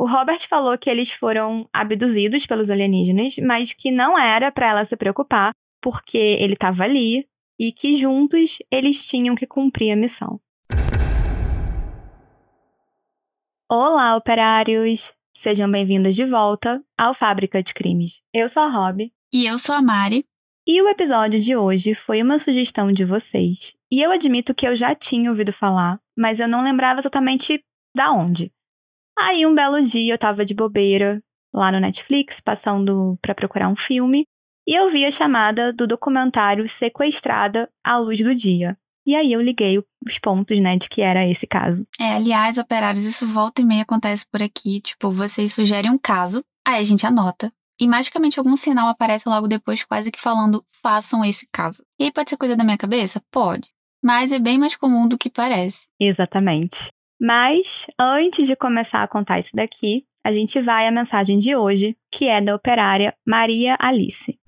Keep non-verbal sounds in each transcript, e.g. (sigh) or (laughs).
O Robert falou que eles foram abduzidos pelos alienígenas, mas que não era para ela se preocupar, porque ele estava ali e que juntos eles tinham que cumprir a missão. Olá, operários! Sejam bem-vindos de volta ao Fábrica de Crimes. Eu sou a Rob. E eu sou a Mari. E o episódio de hoje foi uma sugestão de vocês. E eu admito que eu já tinha ouvido falar, mas eu não lembrava exatamente da onde. Aí um belo dia eu tava de bobeira lá no Netflix, passando para procurar um filme, e eu vi a chamada do documentário Sequestrada à Luz do Dia. E aí eu liguei os pontos, né, de que era esse caso. É, aliás, operários, isso volta e meia acontece por aqui. Tipo, vocês sugerem um caso, aí a gente anota. E magicamente algum sinal aparece logo depois, quase que falando, façam esse caso. E aí pode ser coisa da minha cabeça? Pode. Mas é bem mais comum do que parece. Exatamente. Mas, antes de começar a contar isso daqui, a gente vai à mensagem de hoje, que é da operária Maria Alice.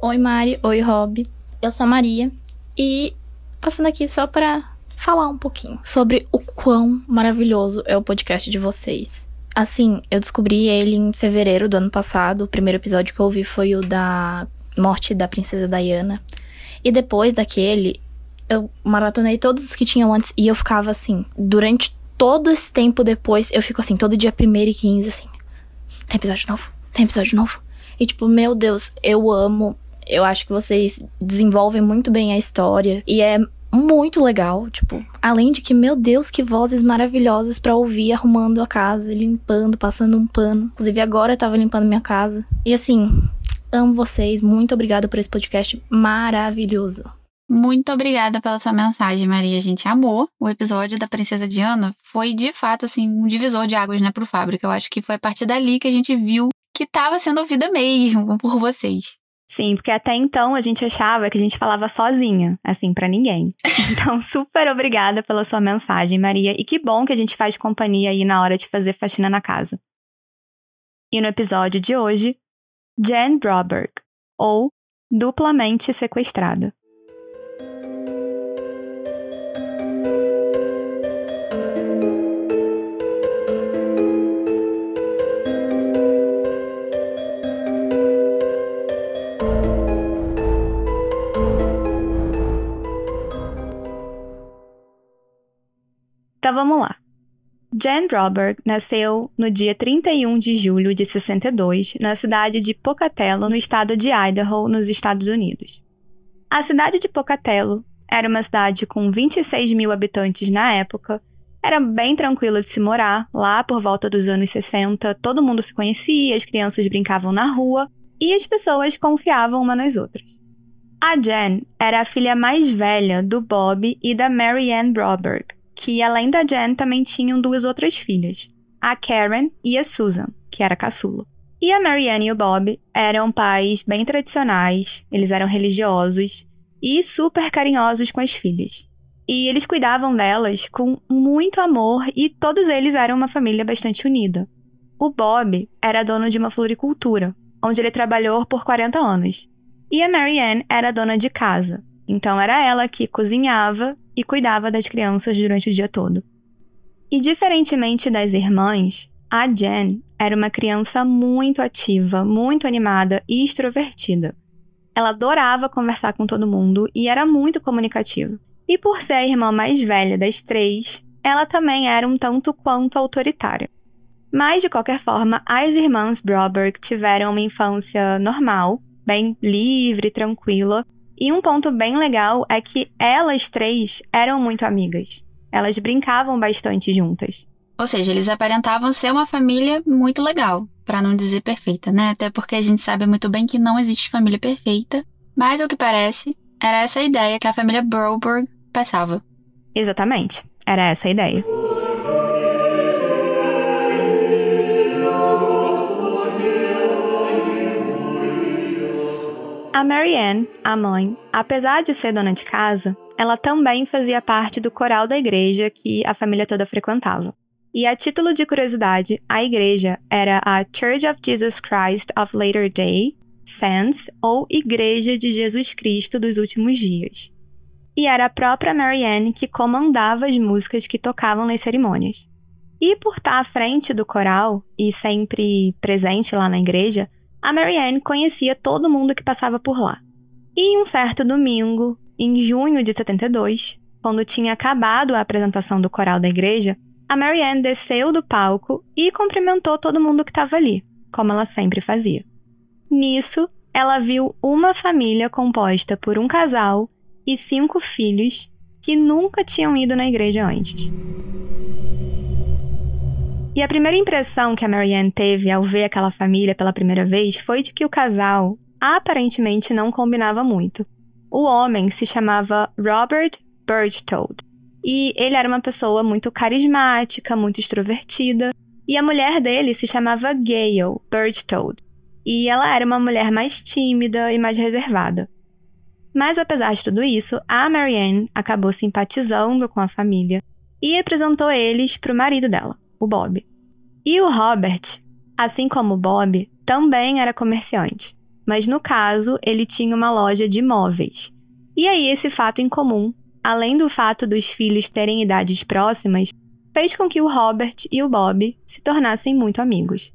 Oi, Mari. Oi, Rob. Eu sou a Maria e passando aqui só para falar um pouquinho sobre o quão maravilhoso é o podcast de vocês. Assim, eu descobri ele em fevereiro do ano passado. O primeiro episódio que eu ouvi foi o da morte da princesa Diana. E depois daquele, eu maratonei todos os que tinham antes e eu ficava assim, durante todo esse tempo depois, eu fico assim, todo dia 1 e 15, assim. Tem episódio novo? Tem episódio novo? E tipo, meu Deus, eu amo. Eu acho que vocês desenvolvem muito bem a história e é muito legal, tipo, além de que, meu Deus, que vozes maravilhosas para ouvir arrumando a casa, limpando, passando um pano. Inclusive agora eu tava limpando minha casa. E assim, amo vocês, muito obrigada por esse podcast maravilhoso. Muito obrigada pela sua mensagem, Maria. A gente amou. O episódio da Princesa Diana foi, de fato, assim, um divisor de águas, né, pro Fábrica. Eu acho que foi a partir dali que a gente viu que estava sendo ouvida mesmo por vocês. Sim, porque até então a gente achava que a gente falava sozinha, assim, para ninguém. (laughs) Então, super obrigada pela sua mensagem, Maria. E que bom que a gente faz companhia aí na hora de fazer faxina na casa. E no episódio de hoje, Jen Broberg, ou Duplamente Sequestrada. Então vamos lá. Jan Broberg nasceu no dia 31 de julho de 62 na cidade de Pocatello, no estado de Idaho, nos Estados Unidos. A cidade de Pocatello era uma cidade com 26 mil habitantes na época, era bem tranquila de se morar, lá por volta dos anos 60, todo mundo se conhecia, as crianças brincavam na rua e as pessoas confiavam uma nas outras. A Jen era a filha mais velha do Bob e da Mary Ann Broberg, que além da Jen também tinham duas outras filhas, a Karen e a Susan, que era caçula. E a Marianne e o Bob eram pais bem tradicionais, eles eram religiosos e super carinhosos com as filhas. E eles cuidavam delas com muito amor e todos eles eram uma família bastante unida. O Bob era dono de uma floricultura, onde ele trabalhou por 40 anos. E a Marianne era dona de casa, então era ela que cozinhava e cuidava das crianças durante o dia todo. E diferentemente das irmãs, a Jen era uma criança muito ativa, muito animada e extrovertida. Ela adorava conversar com todo mundo e era muito comunicativa. E por ser a irmã mais velha das três, ela também era um tanto quanto autoritária. Mas, de qualquer forma, as irmãs Broberg tiveram uma infância normal, bem livre, tranquila, e um ponto bem legal é que elas três eram muito amigas. Elas brincavam bastante juntas. Ou seja, eles aparentavam ser uma família muito legal, para não dizer perfeita, né? Até porque a gente sabe muito bem que não existe família perfeita, mas o que parece era essa ideia que a família Broberg passava. Exatamente, era essa a ideia. A Marianne, a mãe, apesar de ser dona de casa, ela também fazia parte do coral da igreja que a família toda frequentava. E a título de curiosidade, a igreja era a Church of Jesus Christ of Latter Day Saints, ou Igreja de Jesus Cristo dos Últimos Dias. E era a própria Marianne que comandava as músicas que tocavam nas cerimônias. E por estar à frente do coral e sempre presente lá na igreja, a Marianne conhecia todo mundo que passava por lá. E em um certo domingo, em junho de 72, quando tinha acabado a apresentação do coral da igreja, a Marianne desceu do palco e cumprimentou todo mundo que estava ali, como ela sempre fazia. Nisso, ela viu uma família composta por um casal e cinco filhos que nunca tinham ido na igreja antes. E a primeira impressão que a Marianne teve ao ver aquela família pela primeira vez foi de que o casal aparentemente não combinava muito. O homem se chamava Robert Berchtold e ele era uma pessoa muito carismática, muito extrovertida, e a mulher dele se chamava Gayle Berchtold e ela era uma mulher mais tímida e mais reservada. Mas apesar de tudo isso, a Marianne acabou simpatizando com a família e apresentou eles para o marido dela, o Bob. E o Robert, assim como o Bob, também era comerciante, mas no caso ele tinha uma loja de móveis. E aí esse fato em comum, além do fato dos filhos terem idades próximas, fez com que o Robert e o Bob se tornassem muito amigos.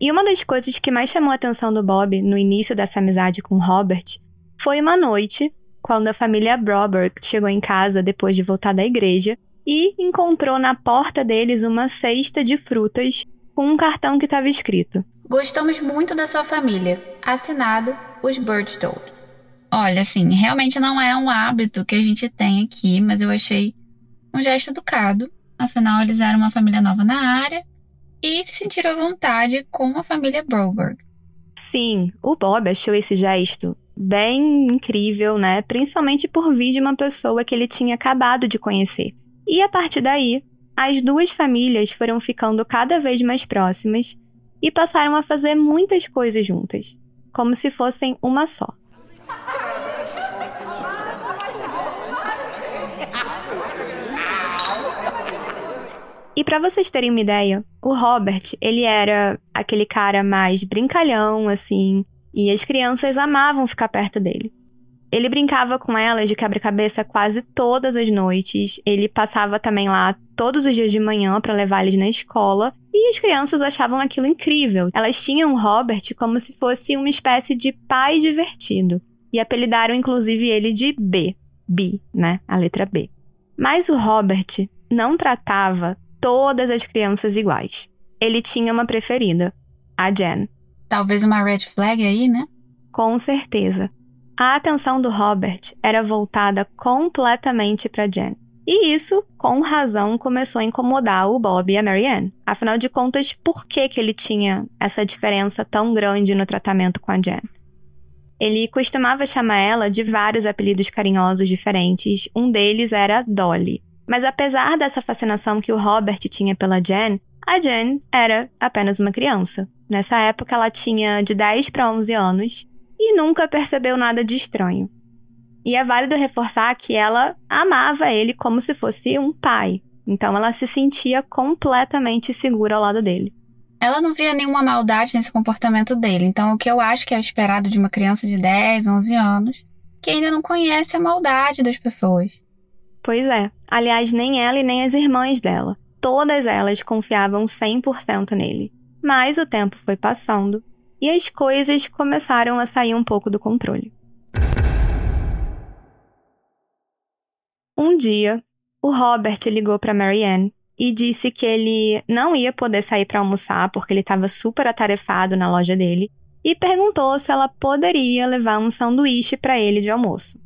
E uma das coisas que mais chamou a atenção do Bob no início dessa amizade com o Robert foi uma noite, quando a família Broberg chegou em casa depois de voltar da igreja e encontrou na porta deles uma cesta de frutas com um cartão que estava escrito: Gostamos muito da sua família. Assinado os Birdstold. Olha, assim, realmente não é um hábito que a gente tem aqui, mas eu achei um gesto educado. Afinal, eles eram uma família nova na área e se sentiram à vontade com a família Broberg. Sim, o Bob achou esse gesto bem incrível, né? Principalmente por vir de uma pessoa que ele tinha acabado de conhecer. E a partir daí, as duas famílias foram ficando cada vez mais próximas e passaram a fazer muitas coisas juntas, como se fossem uma só. E para vocês terem uma ideia, o Robert, ele era aquele cara mais brincalhão, assim, e as crianças amavam ficar perto dele. Ele brincava com elas de quebra-cabeça quase todas as noites. Ele passava também lá todos os dias de manhã para levar eles na escola. E as crianças achavam aquilo incrível. Elas tinham o Robert como se fosse uma espécie de pai divertido. E apelidaram inclusive ele de B. B, né? A letra B. Mas o Robert não tratava todas as crianças iguais. Ele tinha uma preferida, a Jen. Talvez uma red flag aí, né? Com certeza. A atenção do Robert era voltada completamente para Jen. E isso, com razão, começou a incomodar o Bob e a Marianne. Afinal de contas, por que, que ele tinha essa diferença tão grande no tratamento com a Jen? Ele costumava chamar ela de vários apelidos carinhosos diferentes, um deles era Dolly. Mas apesar dessa fascinação que o Robert tinha pela Jen, a Jen era apenas uma criança. Nessa época, ela tinha de 10 para 11 anos e nunca percebeu nada de estranho. E é válido reforçar que ela amava ele como se fosse um pai, então ela se sentia completamente segura ao lado dele. Ela não via nenhuma maldade nesse comportamento dele, então o que eu acho que é esperado de uma criança de 10, 11 anos, que ainda não conhece a maldade das pessoas. Pois é. Aliás, nem ela e nem as irmãs dela. Todas elas confiavam 100% nele. Mas o tempo foi passando e as coisas começaram a sair um pouco do controle. Um dia, o Robert ligou para Marianne e disse que ele não ia poder sair para almoçar porque ele estava super atarefado na loja dele e perguntou se ela poderia levar um sanduíche para ele de almoço.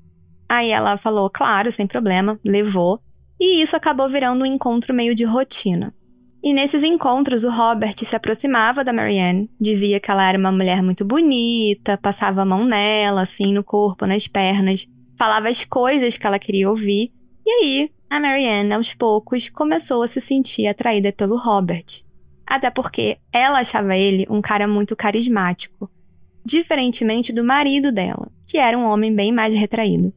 Aí ela falou, claro, sem problema, levou, e isso acabou virando um encontro meio de rotina. E nesses encontros, o Robert se aproximava da Marianne, dizia que ela era uma mulher muito bonita, passava a mão nela, assim, no corpo, nas pernas, falava as coisas que ela queria ouvir. E aí, a Marianne, aos poucos, começou a se sentir atraída pelo Robert. Até porque ela achava ele um cara muito carismático, diferentemente do marido dela, que era um homem bem mais retraído.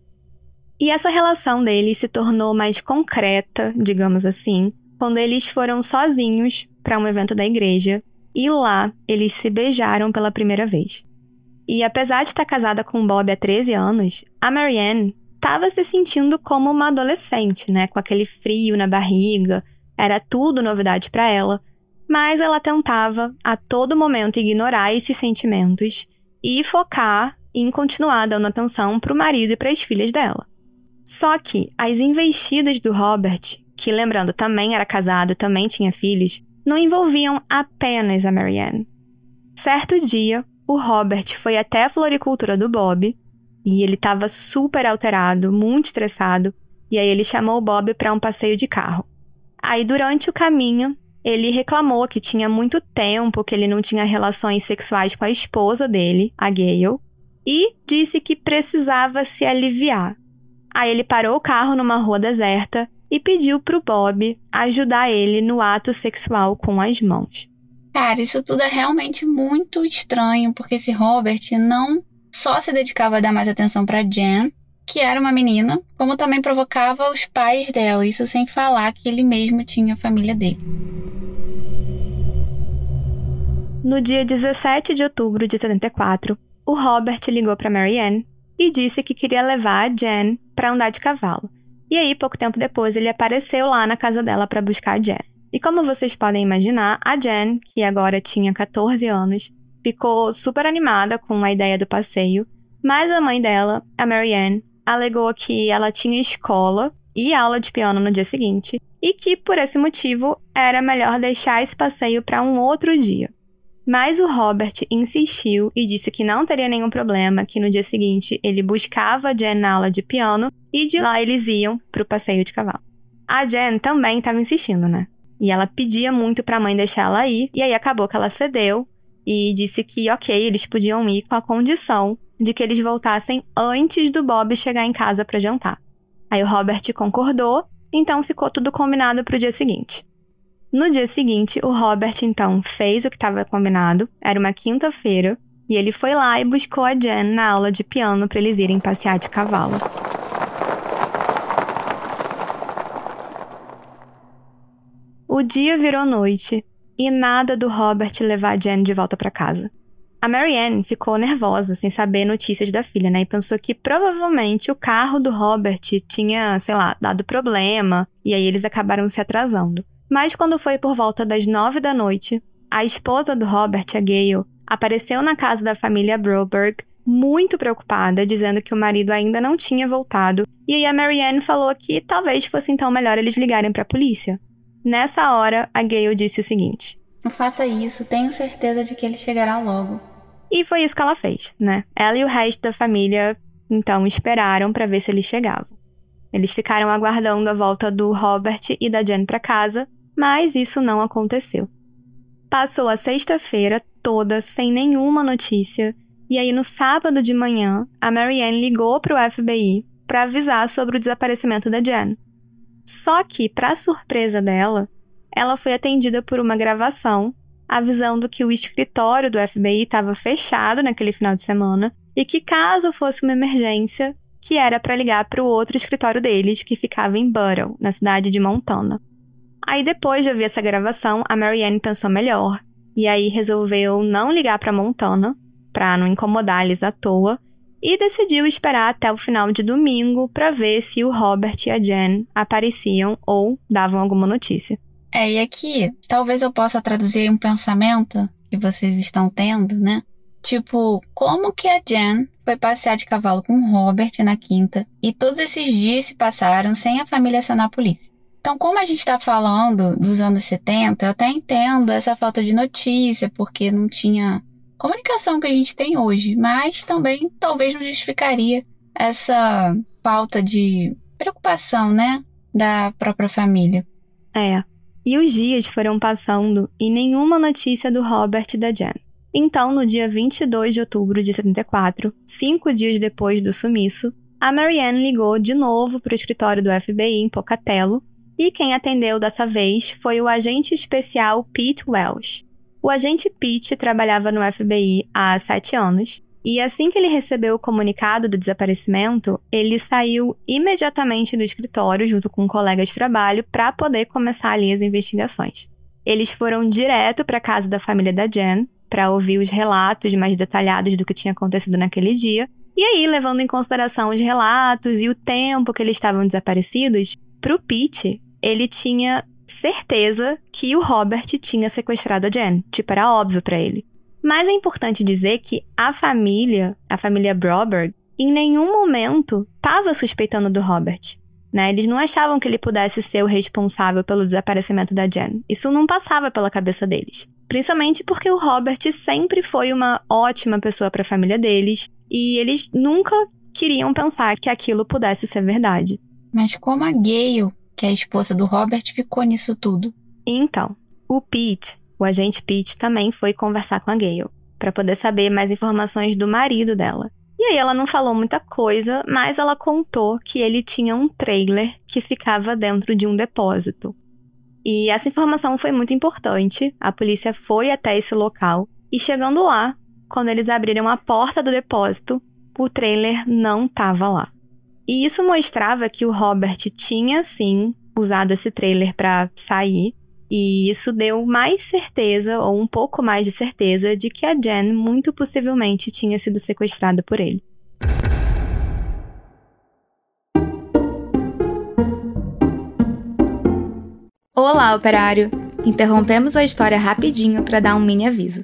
E essa relação deles se tornou mais concreta, digamos assim, quando eles foram sozinhos para um evento da igreja e lá eles se beijaram pela primeira vez. E apesar de estar casada com Bob há 13 anos, a Marianne estava se sentindo como uma adolescente, né, com aquele frio na barriga. era tudo novidade para ela, mas ela tentava a todo momento ignorar esses sentimentos e focar em continuar dando atenção para o marido e para as filhas dela. Só que as investidas do Robert, que lembrando também era casado, também tinha filhos, não envolviam apenas a Marianne. Certo dia, o Robert foi até a floricultura do Bob e ele estava super alterado, muito estressado, e aí ele chamou o Bob para um passeio de carro. Aí durante o caminho, ele reclamou que tinha muito tempo que ele não tinha relações sexuais com a esposa dele, a Gayle, e disse que precisava se aliviar. Aí ele parou o carro numa rua deserta e pediu pro Bob ajudar ele no ato sexual com as mãos. Cara, isso tudo é realmente muito estranho, porque esse Robert não só se dedicava a dar mais atenção para Jen, que era uma menina, como também provocava os pais dela, isso sem falar que ele mesmo tinha a família dele. No dia 17 de outubro de 74, o Robert ligou para Marianne e disse que queria levar a Jen para andar de cavalo. E aí, pouco tempo depois, ele apareceu lá na casa dela para buscar a Jen. E como vocês podem imaginar, a Jen, que agora tinha 14 anos, ficou super animada com a ideia do passeio, mas a mãe dela, a Marianne, alegou que ela tinha escola e aula de piano no dia seguinte e que, por esse motivo, era melhor deixar esse passeio para um outro dia. Mas o Robert insistiu e disse que não teria nenhum problema, que no dia seguinte ele buscava a Jen na aula de piano e de lá eles iam para o passeio de cavalo. A Jen também estava insistindo, né? E ela pedia muito para a mãe deixar ela ir, e aí acabou que ela cedeu e disse que, ok, eles podiam ir com a condição de que eles voltassem antes do Bob chegar em casa para jantar. Aí o Robert concordou, então ficou tudo combinado para o dia seguinte. No dia seguinte, o Robert então fez o que estava combinado, era uma quinta-feira, e ele foi lá e buscou a Jen na aula de piano para eles irem passear de cavalo. O dia virou noite e nada do Robert levar a Jen de volta para casa. A Marianne ficou nervosa, sem saber notícias da filha, né? E pensou que provavelmente o carro do Robert tinha, sei lá, dado problema, e aí eles acabaram se atrasando. Mas quando foi por volta das nove da noite, a esposa do Robert, a Gayle, apareceu na casa da família Broberg, muito preocupada, dizendo que o marido ainda não tinha voltado, e aí a Marianne falou que talvez fosse então melhor eles ligarem para a polícia. Nessa hora, a Gayle disse o seguinte: Não faça isso, tenho certeza de que ele chegará logo. E foi isso que ela fez, né? Ela e o resto da família então esperaram para ver se eles chegavam. Eles ficaram aguardando a volta do Robert e da Jen para casa, mas isso não aconteceu. Passou a sexta-feira toda sem nenhuma notícia, e aí no sábado de manhã, a Marianne ligou para o FBI para avisar sobre o desaparecimento da Jen. Só que, para surpresa dela, ela foi atendida por uma gravação avisando que o escritório do FBI estava fechado naquele final de semana e que caso fosse uma emergência, que era para ligar para o outro escritório deles, que ficava em Buttle, na cidade de Montana. Aí depois de ouvir essa gravação, a Marianne pensou melhor e aí resolveu não ligar para Montana para não incomodar eles à toa e decidiu esperar até o final de domingo para ver se o Robert e a Jen apareciam ou davam alguma notícia. É, e aqui, talvez eu possa traduzir um pensamento que vocês estão tendo, né? Tipo, como que a Jen foi passear de cavalo com o Robert na quinta e todos esses dias se passaram sem a família acionar a polícia? Então, como a gente está falando dos anos 70, eu até entendo essa falta de notícia, porque não tinha comunicação que a gente tem hoje, mas também talvez não justificaria essa falta de preocupação, né, da própria família. É, e os dias foram passando e nenhuma notícia do Robert e da Jen. Então, no dia 22 de outubro de 74, cinco dias depois do sumiço, a Marianne ligou de novo para o escritório do FBI em Pocatello e quem atendeu dessa vez foi o agente especial Pete Welsh. O agente Pete trabalhava no FBI há sete anos e assim que ele recebeu o comunicado do desaparecimento, ele saiu imediatamente do escritório junto com um colega de trabalho para poder começar ali as investigações. Eles foram direto para a casa da família da Jen para ouvir os relatos mais detalhados do que tinha acontecido naquele dia. E aí, levando em consideração os relatos e o tempo que eles estavam desaparecidos, para o Pete, ele tinha certeza que o Robert tinha sequestrado a Jen. Tipo, era óbvio para ele. Mas é importante dizer que a família, a família Broberg, em nenhum momento estava suspeitando do Robert. Né? Eles não achavam que ele pudesse ser o responsável pelo desaparecimento da Jen. Isso não passava pela cabeça deles. Principalmente porque o Robert sempre foi uma ótima pessoa para a família deles e eles nunca queriam pensar que aquilo pudesse ser verdade. Mas como a Gale, que é a esposa do Robert, ficou nisso tudo? Então, o Pete, o agente Pete, também foi conversar com a Gale para poder saber mais informações do marido dela. E aí ela não falou muita coisa, mas ela contou que ele tinha um trailer que ficava dentro de um depósito. E essa informação foi muito importante. A polícia foi até esse local e chegando lá, quando eles abriram a porta do depósito, o trailer não estava lá. E isso mostrava que o Robert tinha sim usado esse trailer para sair, e isso deu mais certeza, ou um pouco mais de certeza, de que a Jen muito possivelmente tinha sido sequestrada por ele. Olá, operário! Interrompemos a história rapidinho para dar um mini aviso.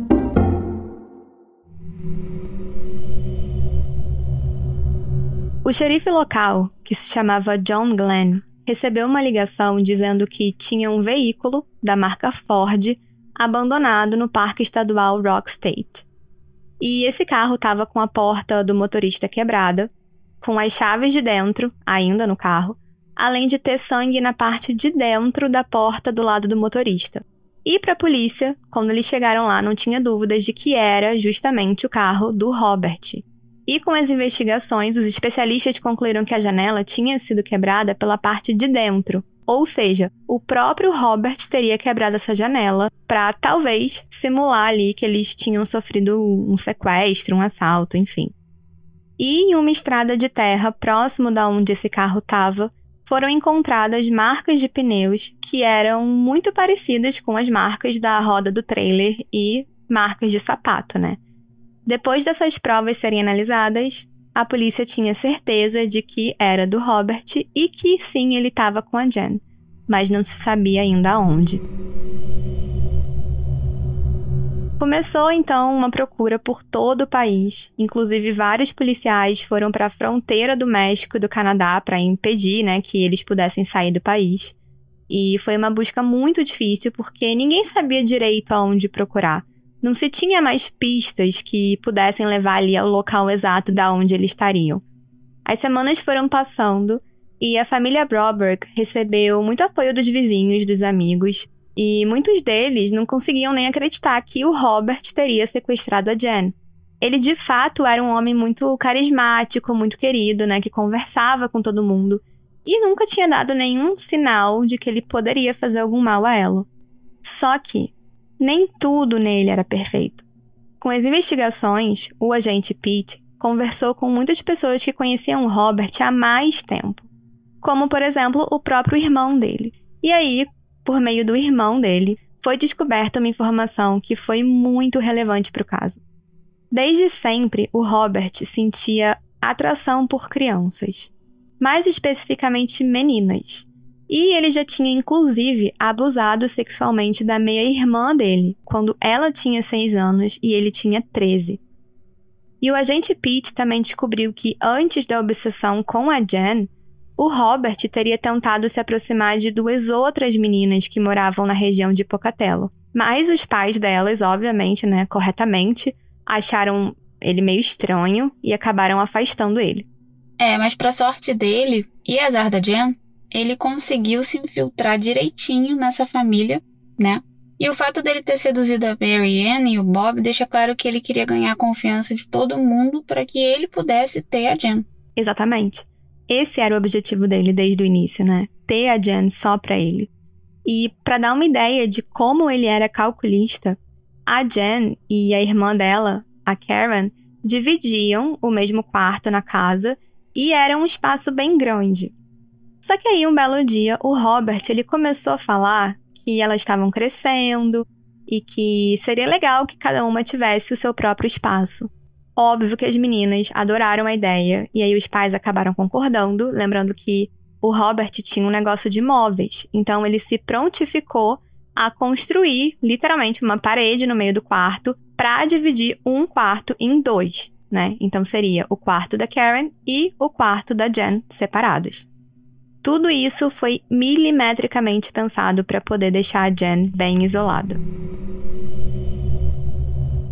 O xerife local, que se chamava John Glenn, recebeu uma ligação dizendo que tinha um veículo da marca Ford abandonado no Parque Estadual Rock State. E esse carro estava com a porta do motorista quebrada, com as chaves de dentro ainda no carro, além de ter sangue na parte de dentro da porta do lado do motorista. E para a polícia, quando eles chegaram lá, não tinha dúvidas de que era justamente o carro do Robert, e com as investigações, os especialistas concluíram que a janela tinha sido quebrada pela parte de dentro. Ou seja, o próprio Robert teria quebrado essa janela para talvez simular ali que eles tinham sofrido um sequestro, um assalto, enfim. E em uma estrada de terra próximo da onde esse carro estava, foram encontradas marcas de pneus que eram muito parecidas com as marcas da roda do trailer e marcas de sapato, né? Depois dessas provas serem analisadas, a polícia tinha certeza de que era do Robert e que sim ele estava com a Jen, mas não se sabia ainda onde. Começou então uma procura por todo o país, inclusive vários policiais foram para a fronteira do México e do Canadá para impedir, né, que eles pudessem sair do país. E foi uma busca muito difícil porque ninguém sabia direito aonde procurar. Não se tinha mais pistas que pudessem levar ali ao local exato da onde eles estariam. As semanas foram passando e a família Broberg recebeu muito apoio dos vizinhos, dos amigos, e muitos deles não conseguiam nem acreditar que o Robert teria sequestrado a Jen. Ele de fato era um homem muito carismático, muito querido, né, que conversava com todo mundo e nunca tinha dado nenhum sinal de que ele poderia fazer algum mal a ela. Só que nem tudo nele era perfeito. Com as investigações, o agente Pete conversou com muitas pessoas que conheciam Robert há mais tempo, como por exemplo o próprio irmão dele. E aí, por meio do irmão dele, foi descoberta uma informação que foi muito relevante para o caso. Desde sempre, o Robert sentia atração por crianças, mais especificamente meninas. E ele já tinha, inclusive, abusado sexualmente da meia-irmã dele, quando ela tinha 6 anos e ele tinha 13. E o agente Pete também descobriu que, antes da obsessão com a Jen, o Robert teria tentado se aproximar de duas outras meninas que moravam na região de Pocatello. Mas os pais delas, obviamente, né, corretamente, acharam ele meio estranho e acabaram afastando ele. É, mas pra sorte dele e azar da Jen, ele conseguiu se infiltrar direitinho nessa família, né? E o fato dele ter seduzido a Mary Ann e o Bob deixa claro que ele queria ganhar a confiança de todo mundo para que ele pudesse ter a Jen. Exatamente. Esse era o objetivo dele desde o início, né? Ter a Jen só para ele. E para dar uma ideia de como ele era calculista, a Jen e a irmã dela, a Karen, dividiam o mesmo quarto na casa e era um espaço bem grande. Só que aí um belo dia o Robert ele começou a falar que elas estavam crescendo e que seria legal que cada uma tivesse o seu próprio espaço. Óbvio que as meninas adoraram a ideia e aí os pais acabaram concordando, lembrando que o Robert tinha um negócio de móveis, então ele se prontificou a construir literalmente uma parede no meio do quarto para dividir um quarto em dois, né? Então seria o quarto da Karen e o quarto da Jen separados. Tudo isso foi milimetricamente pensado para poder deixar a Jen bem isolada.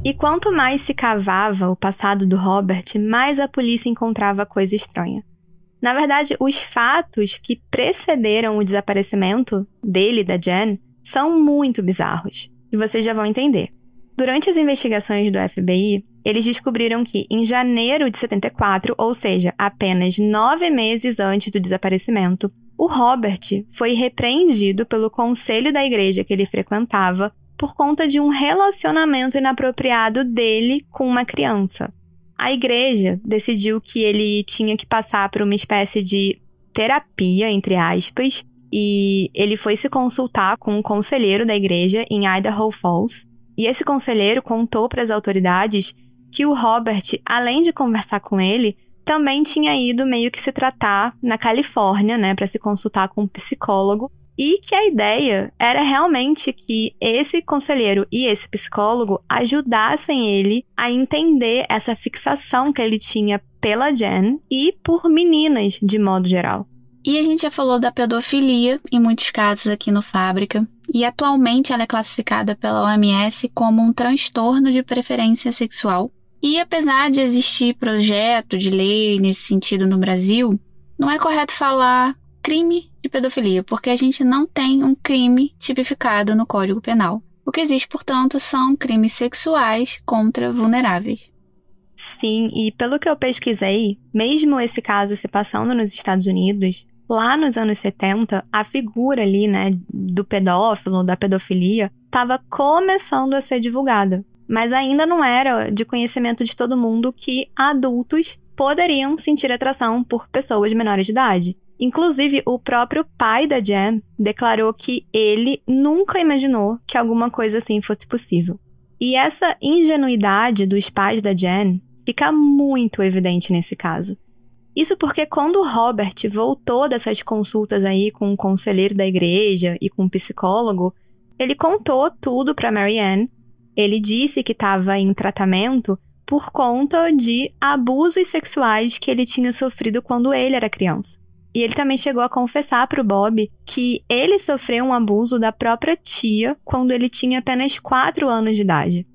E quanto mais se cavava o passado do Robert, mais a polícia encontrava coisa estranha. Na verdade, os fatos que precederam o desaparecimento dele e da Jen são muito bizarros, e vocês já vão entender. Durante as investigações do FBI, eles descobriram que, em janeiro de 74, ou seja, apenas nove meses antes do desaparecimento, o Robert foi repreendido pelo conselho da igreja que ele frequentava por conta de um relacionamento inapropriado dele com uma criança. A igreja decidiu que ele tinha que passar por uma espécie de terapia, entre aspas, e ele foi se consultar com um conselheiro da igreja em Idaho Falls. E esse conselheiro contou para as autoridades que o Robert, além de conversar com ele, também tinha ido meio que se tratar na Califórnia, né, para se consultar com um psicólogo, e que a ideia era realmente que esse conselheiro e esse psicólogo ajudassem ele a entender essa fixação que ele tinha pela Jen e por meninas de modo geral. E a gente já falou da pedofilia em muitos casos aqui no Fábrica, e atualmente ela é classificada pela OMS como um transtorno de preferência sexual e apesar de existir projeto de lei nesse sentido no Brasil, não é correto falar crime de pedofilia, porque a gente não tem um crime tipificado no Código Penal. O que existe, portanto, são crimes sexuais contra vulneráveis. Sim, e pelo que eu pesquisei, mesmo esse caso se passando nos Estados Unidos, lá nos anos 70, a figura ali, né, do pedófilo, da pedofilia, estava começando a ser divulgada mas ainda não era de conhecimento de todo mundo que adultos poderiam sentir atração por pessoas menores de idade. Inclusive, o próprio pai da Jam declarou que ele nunca imaginou que alguma coisa assim fosse possível. E essa ingenuidade dos pais da Jen fica muito evidente nesse caso. Isso porque quando Robert voltou dessas consultas aí com um conselheiro da igreja e com um psicólogo, ele contou tudo para Marianne ele disse que estava em tratamento por conta de abusos sexuais que ele tinha sofrido quando ele era criança. E ele também chegou a confessar para o Bob que ele sofreu um abuso da própria tia quando ele tinha apenas 4 anos de idade.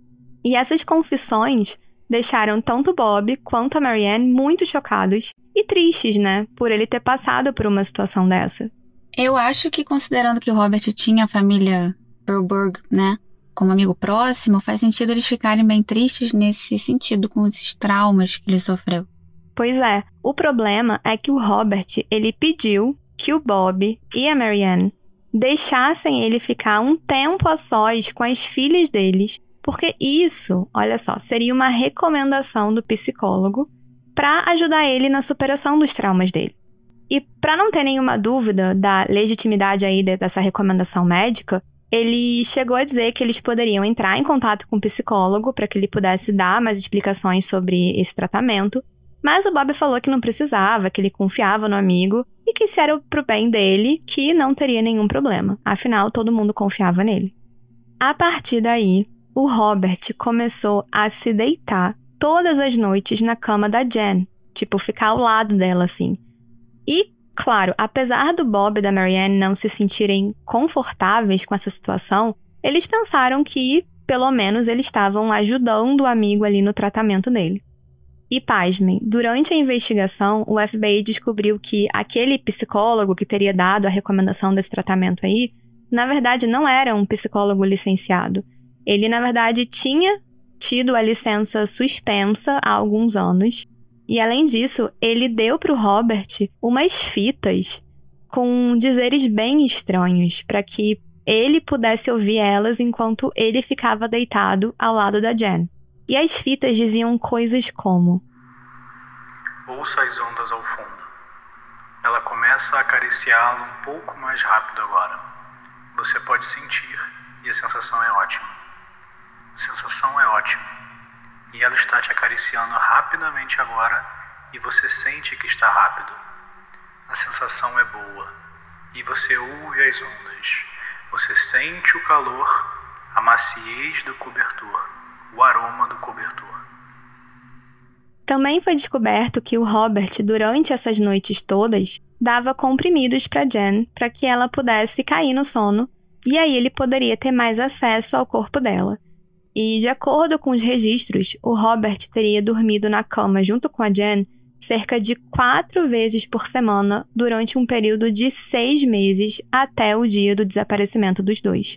E essas confissões deixaram tanto Bob quanto a Marianne muito chocados e tristes, né, por ele ter passado por uma situação dessa. Eu acho que considerando que o Robert tinha a família Burberg, né, como amigo próximo, faz sentido eles ficarem bem tristes nesse sentido, com esses traumas que ele sofreu. Pois é, o problema é que o Robert, ele pediu que o Bob e a Marianne deixassem ele ficar um tempo a sós com as filhas deles, porque isso, olha só, seria uma recomendação do psicólogo para ajudar ele na superação dos traumas dele. E para não ter nenhuma dúvida da legitimidade aí dessa recomendação médica, ele chegou a dizer que eles poderiam entrar em contato com o psicólogo para que ele pudesse dar mais explicações sobre esse tratamento, mas o Bob falou que não precisava, que ele confiava no amigo e que se era pro bem dele, que não teria nenhum problema. Afinal, todo mundo confiava nele. A partir daí, o Robert começou a se deitar todas as noites na cama da Jen, tipo ficar ao lado dela assim. E Claro, apesar do Bob e da Marianne não se sentirem confortáveis com essa situação, eles pensaram que, pelo menos, eles estavam ajudando o amigo ali no tratamento dele. E pasmem, durante a investigação, o FBI descobriu que aquele psicólogo que teria dado a recomendação desse tratamento aí, na verdade não era um psicólogo licenciado. Ele, na verdade, tinha tido a licença suspensa há alguns anos. E além disso, ele deu para o Robert umas fitas com dizeres bem estranhos para que ele pudesse ouvir elas enquanto ele ficava deitado ao lado da Jen. E as fitas diziam coisas como: Ouça as ondas ao fundo. Ela começa a acariciá-lo um pouco mais rápido agora. Você pode sentir e a sensação é ótima. Sensação é ótima. E ela está te acariciando rapidamente agora e você sente que está rápido. A sensação é boa. E você ouve as ondas. Você sente o calor, a maciez do cobertor, o aroma do cobertor. Também foi descoberto que o Robert, durante essas noites todas, dava comprimidos para Jen para que ela pudesse cair no sono, e aí ele poderia ter mais acesso ao corpo dela. E, de acordo com os registros, o Robert teria dormido na cama junto com a Jen cerca de quatro vezes por semana durante um período de seis meses até o dia do desaparecimento dos dois.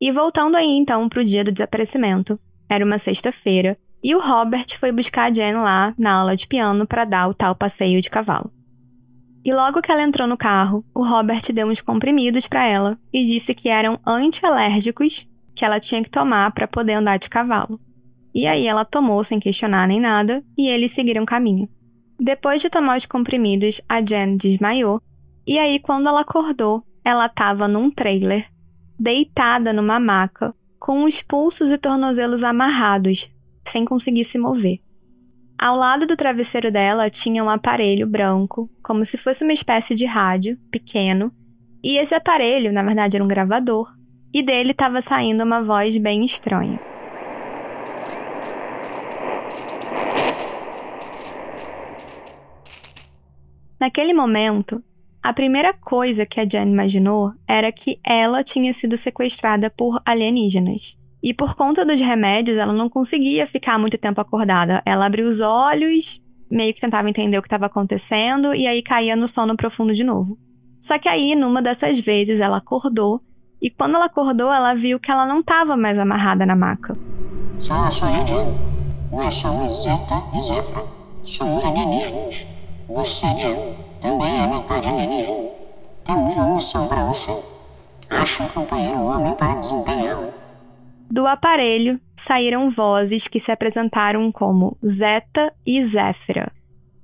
E voltando aí então para o dia do desaparecimento, era uma sexta-feira e o Robert foi buscar a Jen lá na aula de piano para dar o tal passeio de cavalo. E logo que ela entrou no carro, o Robert deu uns comprimidos para ela e disse que eram antialérgicos que ela tinha que tomar para poder andar de cavalo. E aí ela tomou sem questionar nem nada e eles seguiram caminho. Depois de tomar os comprimidos, a Jen desmaiou e aí quando ela acordou, ela estava num trailer deitada numa maca, com os pulsos e tornozelos amarrados, sem conseguir se mover. Ao lado do travesseiro dela tinha um aparelho branco, como se fosse uma espécie de rádio, pequeno, e esse aparelho, na verdade, era um gravador, e dele estava saindo uma voz bem estranha. Naquele momento, a primeira coisa que a Jen imaginou era que ela tinha sido sequestrada por alienígenas. E por conta dos remédios, ela não conseguia ficar muito tempo acordada. Ela abriu os olhos, meio que tentava entender o que estava acontecendo e aí caía no sono profundo de novo. Só que aí, numa dessas vezes, ela acordou e quando ela acordou, ela viu que ela não estava mais amarrada na maca. Sou, sou eu, Jen. Nós somos Zeta e Zefra. Somos alienígenas. Você, também é metade alienígena. Temos uma missão para você. Ache um companheiro homem para desempenhá-la. Do aparelho saíram vozes que se apresentaram como Zeta e Zéfira.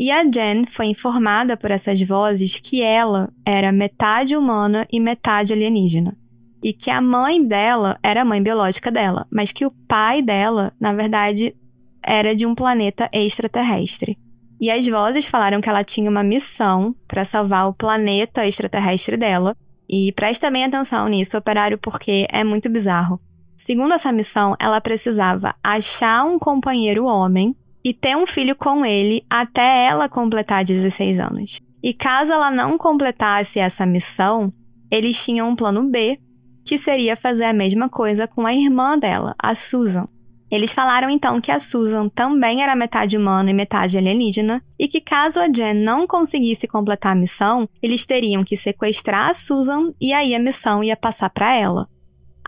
E a Jen foi informada por essas vozes que ela era metade humana e metade alienígena. E que a mãe dela era a mãe biológica dela, mas que o pai dela, na verdade, era de um planeta extraterrestre. E as vozes falaram que ela tinha uma missão para salvar o planeta extraterrestre dela. E presta bem atenção nisso, operário, porque é muito bizarro. Segundo essa missão, ela precisava achar um companheiro homem e ter um filho com ele até ela completar 16 anos. E caso ela não completasse essa missão, eles tinham um plano B, que seria fazer a mesma coisa com a irmã dela, a Susan. Eles falaram então que a Susan também era metade humana e metade alienígena, e que caso a Jen não conseguisse completar a missão, eles teriam que sequestrar a Susan e aí a missão ia passar para ela.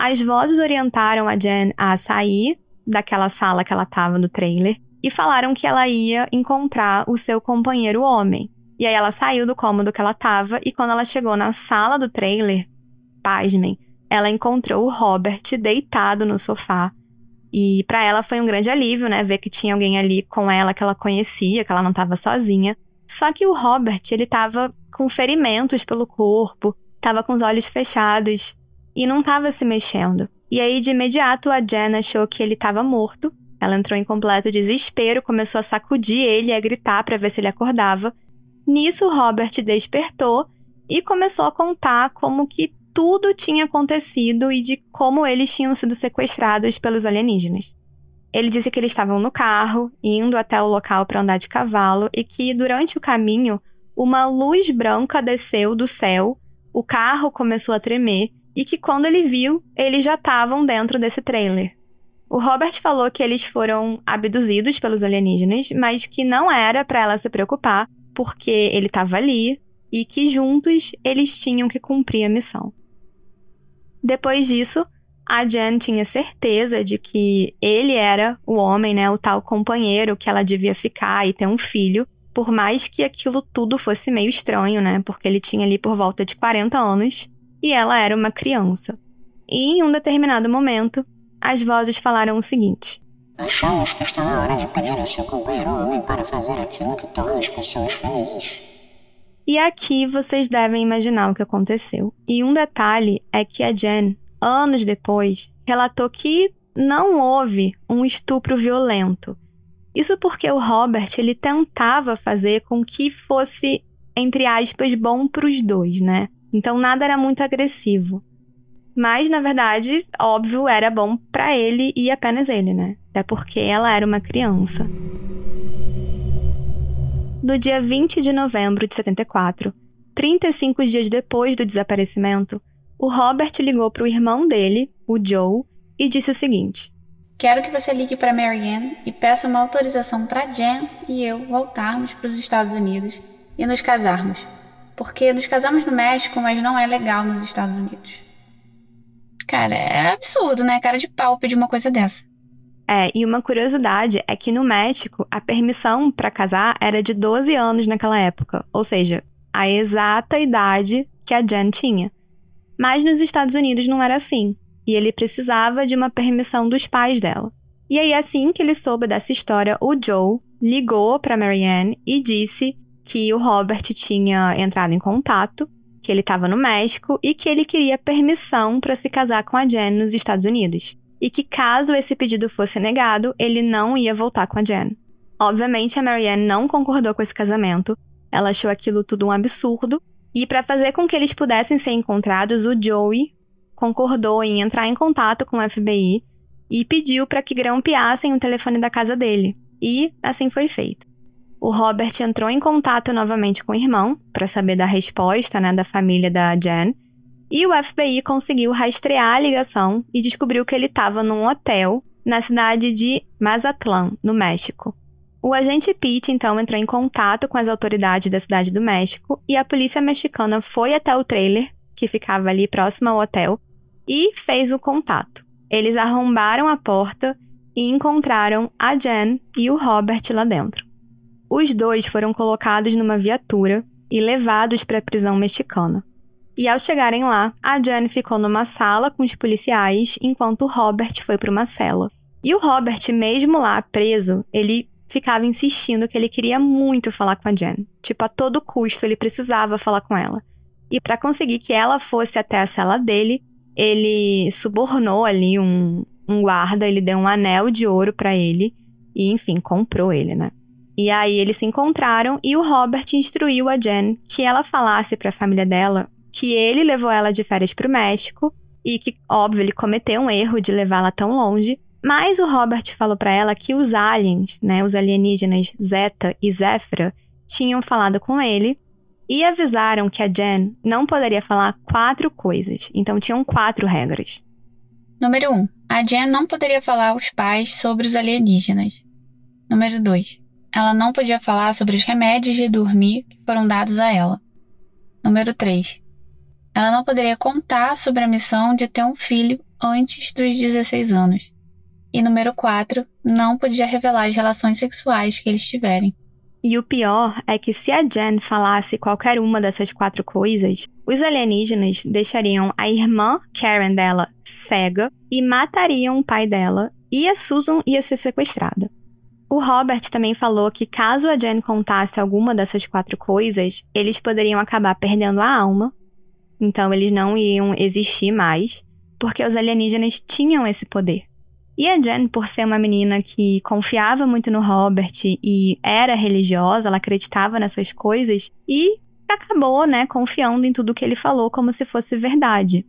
As vozes orientaram a Jen a sair daquela sala que ela estava no trailer e falaram que ela ia encontrar o seu companheiro homem. E aí ela saiu do cômodo que ela estava e quando ela chegou na sala do trailer, pasmem, ela encontrou o Robert deitado no sofá e para ela foi um grande alívio, né, ver que tinha alguém ali com ela que ela conhecia, que ela não estava sozinha. Só que o Robert, ele estava com ferimentos pelo corpo, estava com os olhos fechados e não estava se mexendo. E aí de imediato a Jen achou que ele estava morto. Ela entrou em completo desespero, começou a sacudir ele e a gritar para ver se ele acordava. Nisso, Robert despertou e começou a contar como que tudo tinha acontecido e de como eles tinham sido sequestrados pelos alienígenas. Ele disse que eles estavam no carro, indo até o local para andar de cavalo e que durante o caminho uma luz branca desceu do céu, o carro começou a tremer e que quando ele viu, eles já estavam dentro desse trailer. O Robert falou que eles foram abduzidos pelos alienígenas, mas que não era para ela se preocupar, porque ele estava ali e que juntos eles tinham que cumprir a missão. Depois disso, a Jen tinha certeza de que ele era o homem, né, o tal companheiro que ela devia ficar e ter um filho, por mais que aquilo tudo fosse meio estranho, né, porque ele tinha ali por volta de 40 anos e ela era uma criança. E em um determinado momento, as vozes falaram o seguinte: Achamos que está na hora de pedir ao seu companheiro homem para fazer aquilo que torna as pessoas felizes. E aqui vocês devem imaginar o que aconteceu. E um detalhe é que a Jen, anos depois, relatou que não houve um estupro violento. Isso porque o Robert ele tentava fazer com que fosse, entre aspas, bom para os dois, né? Então nada era muito agressivo. Mas, na verdade, óbvio, era bom para ele e apenas ele, né? Até porque ela era uma criança. No dia 20 de novembro de 74, 35 dias depois do desaparecimento, o Robert ligou para o irmão dele, o Joe, e disse o seguinte: Quero que você ligue para Marianne e peça uma autorização para Jen e eu voltarmos para os Estados Unidos e nos casarmos. Porque nos casamos no México, mas não é legal nos Estados Unidos. Cara, é absurdo, né? Cara de pau pedir uma coisa dessa. É, e uma curiosidade é que no México, a permissão para casar era de 12 anos naquela época, ou seja, a exata idade que a Jen tinha. Mas nos Estados Unidos não era assim, e ele precisava de uma permissão dos pais dela. E aí, assim que ele soube dessa história, o Joe ligou para Marianne e disse que o Robert tinha entrado em contato, que ele estava no México e que ele queria permissão para se casar com a Jen nos Estados Unidos. E que caso esse pedido fosse negado, ele não ia voltar com a Jen. Obviamente, a Marianne não concordou com esse casamento. Ela achou aquilo tudo um absurdo. E para fazer com que eles pudessem ser encontrados, o Joey concordou em entrar em contato com o FBI e pediu para que grampeassem o telefone da casa dele. E assim foi feito. O Robert entrou em contato novamente com o irmão para saber da resposta né, da família da Jen. E o FBI conseguiu rastrear a ligação e descobriu que ele estava num hotel na cidade de Mazatlan, no México. O agente Pete então entrou em contato com as autoridades da cidade do México e a polícia mexicana foi até o trailer, que ficava ali próximo ao hotel, e fez o contato. Eles arrombaram a porta e encontraram a Jen e o Robert lá dentro. Os dois foram colocados numa viatura e levados para a prisão mexicana. E ao chegarem lá, a Jen ficou numa sala com os policiais, enquanto o Robert foi para uma cela. E o Robert, mesmo lá preso, ele ficava insistindo que ele queria muito falar com a Jen. Tipo, a todo custo ele precisava falar com ela. E para conseguir que ela fosse até a cela dele, ele subornou ali um, um guarda, ele deu um anel de ouro para ele e, enfim, comprou ele, né? E aí eles se encontraram e o Robert instruiu a Jen que ela falasse para a família dela que ele levou ela de férias para o México e que, óbvio, ele cometeu um erro de levá-la tão longe. Mas o Robert falou para ela que os aliens, né, os alienígenas Zeta e Zefra, tinham falado com ele e avisaram que a Jen não poderia falar quatro coisas. Então tinham quatro regras. Número 1. Um, a Jen não poderia falar aos pais sobre os alienígenas. Número 2. Ela não podia falar sobre os remédios de dormir que foram dados a ela. Número 3. Ela não poderia contar sobre a missão de ter um filho antes dos 16 anos. E número 4. Não podia revelar as relações sexuais que eles tiverem. E o pior é que se a Jen falasse qualquer uma dessas quatro coisas, os alienígenas deixariam a irmã Karen dela cega e matariam o pai dela, e a Susan ia ser sequestrada. O Robert também falou que caso a Jen contasse alguma dessas quatro coisas, eles poderiam acabar perdendo a alma. Então eles não iriam existir mais, porque os alienígenas tinham esse poder. E a Jen, por ser uma menina que confiava muito no Robert e era religiosa, ela acreditava nessas coisas e acabou, né, confiando em tudo que ele falou como se fosse verdade.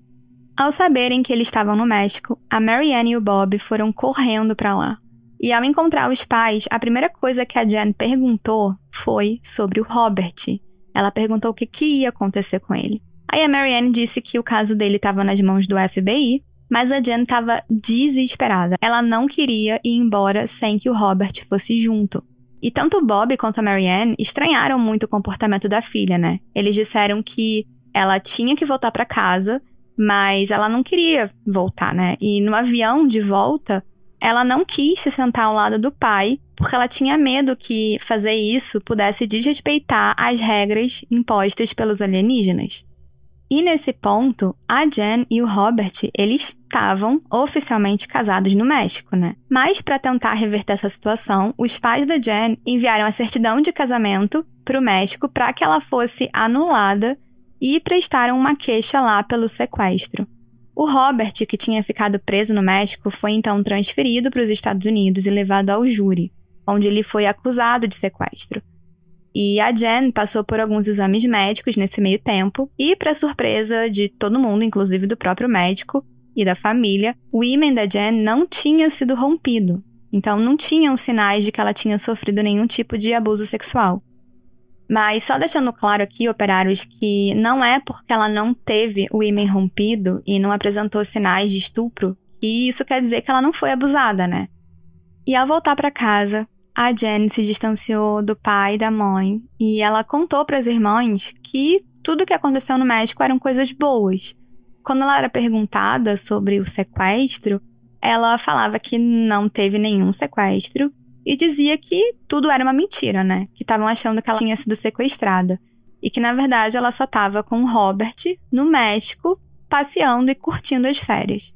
Ao saberem que eles estavam no México, a Marianne e o Bob foram correndo para lá. E ao encontrar os pais, a primeira coisa que a Jen perguntou foi sobre o Robert. Ela perguntou o que, que ia acontecer com ele. Aí a Marianne disse que o caso dele estava nas mãos do FBI, Mas a Jen estava desesperada. Ela não queria ir embora sem que o Robert fosse junto. E tanto o Bob quanto a Marianne estranharam muito o comportamento da filha, né? Eles disseram que ela tinha que voltar para casa, mas ela não queria voltar, né? E no avião de volta, ela não quis se sentar ao lado do pai, porque ela tinha medo que fazer isso pudesse desrespeitar as regras impostas pelos alienígenas. E nesse ponto, a Jen e o Robert, eles estavam oficialmente casados no México, né? Mas para tentar reverter essa situação, os pais da Jen enviaram a certidão de casamento para o México para que ela fosse anulada e prestaram uma queixa lá pelo sequestro. O Robert, que tinha ficado preso no México, foi então transferido para os Estados Unidos e levado ao júri, onde ele foi acusado de sequestro. E a Jen passou por alguns exames médicos nesse meio tempo, e, para surpresa de todo mundo, inclusive do próprio médico e da família, o ímen da Jen não tinha sido rompido. Então, não tinham sinais de que ela tinha sofrido nenhum tipo de abuso sexual. Mas só deixando claro aqui, operários, que não é porque ela não teve o ímen rompido e não apresentou sinais de estupro que isso quer dizer que ela não foi abusada, né? E ao voltar para casa, a Jen se distanciou do pai e da mãe e ela contou para as irmãs que tudo o que aconteceu no México eram coisas boas. Quando ela era perguntada sobre o sequestro, ela falava que não teve nenhum sequestro e dizia que tudo era uma mentira, né? Que estavam achando que ela tinha sido sequestrada e que na verdade ela só estava com o Robert no México, passeando e curtindo as férias.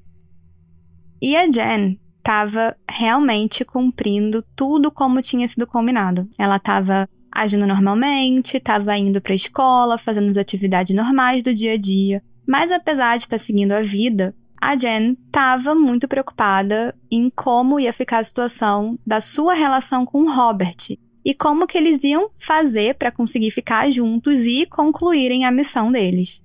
E a Jen estava realmente cumprindo tudo como tinha sido combinado. Ela estava agindo normalmente, estava indo para a escola, fazendo as atividades normais do dia a dia. Mas apesar de estar tá seguindo a vida, a Jen estava muito preocupada em como ia ficar a situação da sua relação com Robert e como que eles iam fazer para conseguir ficar juntos e concluírem a missão deles.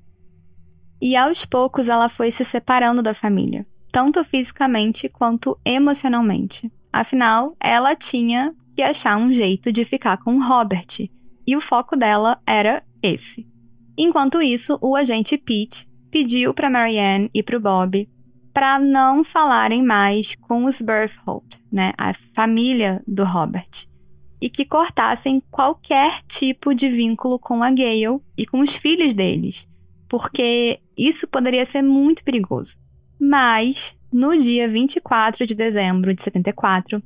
E aos poucos ela foi se separando da família tanto fisicamente quanto emocionalmente. Afinal, ela tinha que achar um jeito de ficar com Robert, e o foco dela era esse. Enquanto isso, o agente Pete pediu para Marianne e para o Bob para não falarem mais com os Berthold, né, a família do Robert, e que cortassem qualquer tipo de vínculo com a Gale e com os filhos deles, porque isso poderia ser muito perigoso. Mas, no dia 24 de dezembro de 74,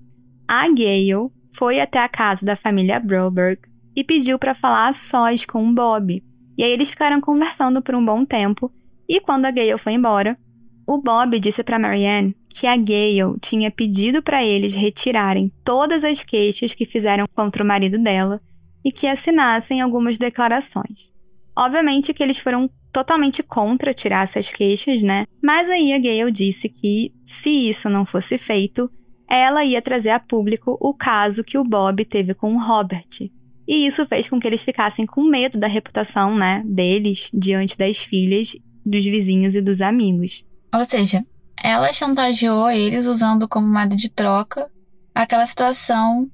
a Gale foi até a casa da família Broberg e pediu para falar a sós com o Bob. E aí eles ficaram conversando por um bom tempo, e quando a Gale foi embora, o Bob disse para Marianne que a Gale tinha pedido para eles retirarem todas as queixas que fizeram contra o marido dela e que assinassem algumas declarações. Obviamente que eles foram totalmente contra tirar essas queixas, né? Mas aí a Gale disse que, se isso não fosse feito, ela ia trazer a público o caso que o Bob teve com o Robert. E isso fez com que eles ficassem com medo da reputação, né, deles diante das filhas, dos vizinhos e dos amigos. Ou seja, ela chantageou eles usando como moeda de troca aquela situação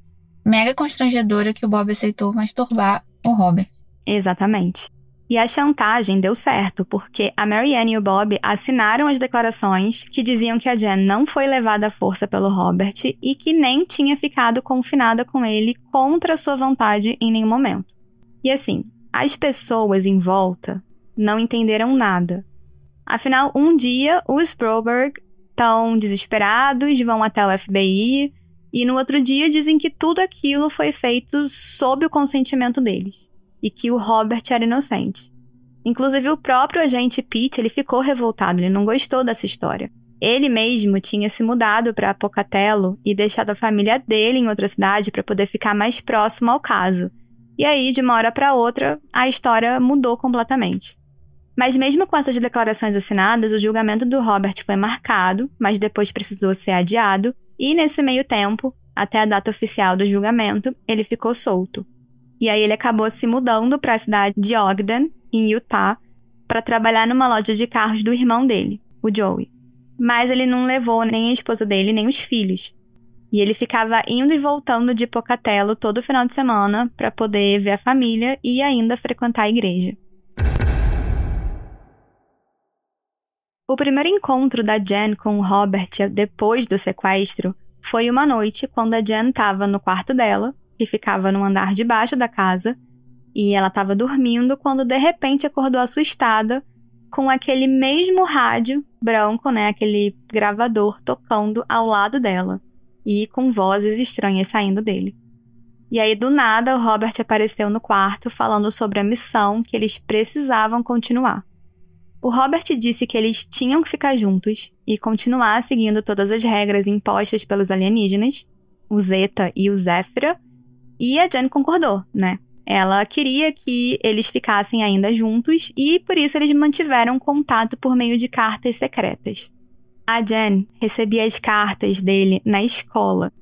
mega constrangedora que o Bob aceitou masturbar o Robert. Exatamente. E a chantagem deu certo, porque a Marianne e o Bob assinaram as declarações que diziam que a Jen não foi levada à força pelo Robert e que nem tinha ficado confinada com ele contra sua vontade em nenhum momento. E assim, as pessoas em volta não entenderam nada. Afinal, um dia os Broberg estão desesperados, vão até o FBI e no outro dia dizem que tudo aquilo foi feito sob o consentimento deles e que o Robert era inocente. Inclusive o próprio agente Pete, ele ficou revoltado, ele não gostou dessa história. Ele mesmo tinha se mudado para Pocatello e deixado a família dele em outra cidade para poder ficar mais próximo ao caso. E aí, de uma hora para outra, a história mudou completamente. Mas mesmo com essas declarações assinadas, o julgamento do Robert foi marcado, mas depois precisou ser adiado, e nesse meio tempo, até a data oficial do julgamento, ele ficou solto. E aí ele acabou se mudando para a cidade de Ogden, em Utah, para trabalhar numa loja de carros do irmão dele, o Joey. Mas ele não levou nem a esposa dele, nem os filhos. E ele ficava indo e voltando de Pocatello todo final de semana para poder ver a família e ainda frequentar a igreja. O primeiro encontro da Jen com o Robert depois do sequestro foi uma noite quando a Jen estava no quarto dela, que ficava no andar de baixo da casa, e ela estava dormindo quando de repente acordou assustada com aquele mesmo rádio branco, né, aquele gravador tocando ao lado dela e com vozes estranhas saindo dele. E aí do nada o Robert apareceu no quarto falando sobre a missão que eles precisavam continuar. O Robert disse que eles tinham que ficar juntos e continuar seguindo todas as regras impostas pelos alienígenas, o Zeta e o Zéfira, e a Jen concordou, né? Ela queria que eles ficassem ainda juntos e por isso eles mantiveram contato por meio de cartas secretas. A Jen recebia as cartas dele na escola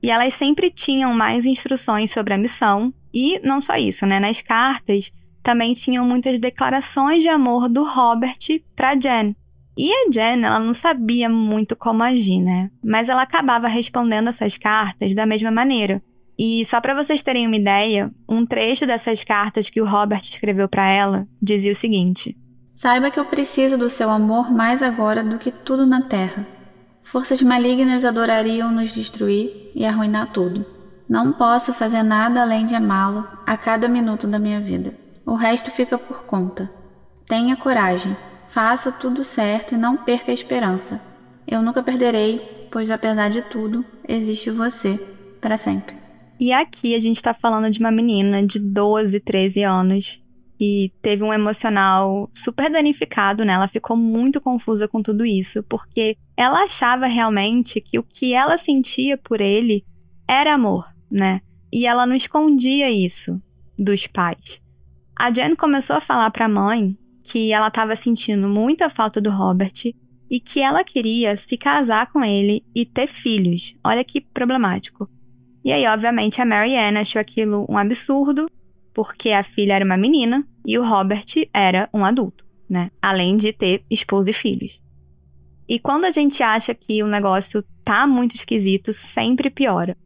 e elas sempre tinham mais instruções sobre a missão e não só isso, né? Nas cartas também tinham muitas declarações de amor do Robert para Jen. E a Jen, ela não sabia muito como agir, né? Mas ela acabava respondendo essas cartas da mesma maneira. E só para vocês terem uma ideia, um trecho dessas cartas que o Robert escreveu para ela dizia o seguinte: Saiba que eu preciso do seu amor mais agora do que tudo na terra. Forças malignas adorariam nos destruir e arruinar tudo. Não posso fazer nada além de amá-lo a cada minuto da minha vida. O resto fica por conta. Tenha coragem, faça tudo certo e não perca a esperança. Eu nunca perderei, pois apesar de tudo, existe você para sempre. E aqui a gente está falando de uma menina de 12, 13 anos que teve um emocional super danificado, né? Ela ficou muito confusa com tudo isso, porque ela achava realmente que o que ela sentia por ele era amor, né? E ela não escondia isso dos pais. A Jen começou a falar para a mãe que ela estava sentindo muita falta do Robert e que ela queria se casar com ele e ter filhos. Olha que problemático. E aí, obviamente, a Mary Ann achou aquilo um absurdo, porque a filha era uma menina e o Robert era um adulto, né? Além de ter esposa e filhos. E quando a gente acha que o negócio tá muito esquisito, sempre piora.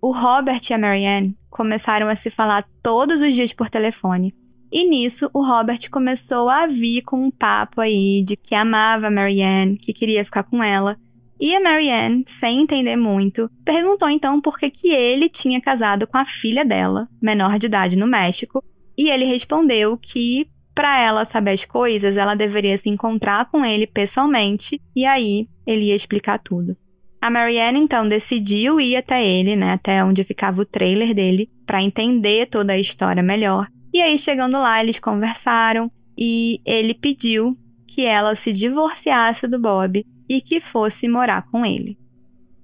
O Robert e a Mary Ann começaram a se falar todos os dias por telefone e nisso, o Robert começou a vir com um papo aí de que amava a Marianne, que queria ficar com ela. E a Marianne, sem entender muito, perguntou então por que, que ele tinha casado com a filha dela, menor de idade no México, e ele respondeu que para ela saber as coisas, ela deveria se encontrar com ele pessoalmente e aí ele ia explicar tudo. A Marianne então decidiu ir até ele, né, até onde ficava o trailer dele, para entender toda a história melhor e aí, chegando lá, eles conversaram e ele pediu que ela se divorciasse do Bob e que fosse morar com ele.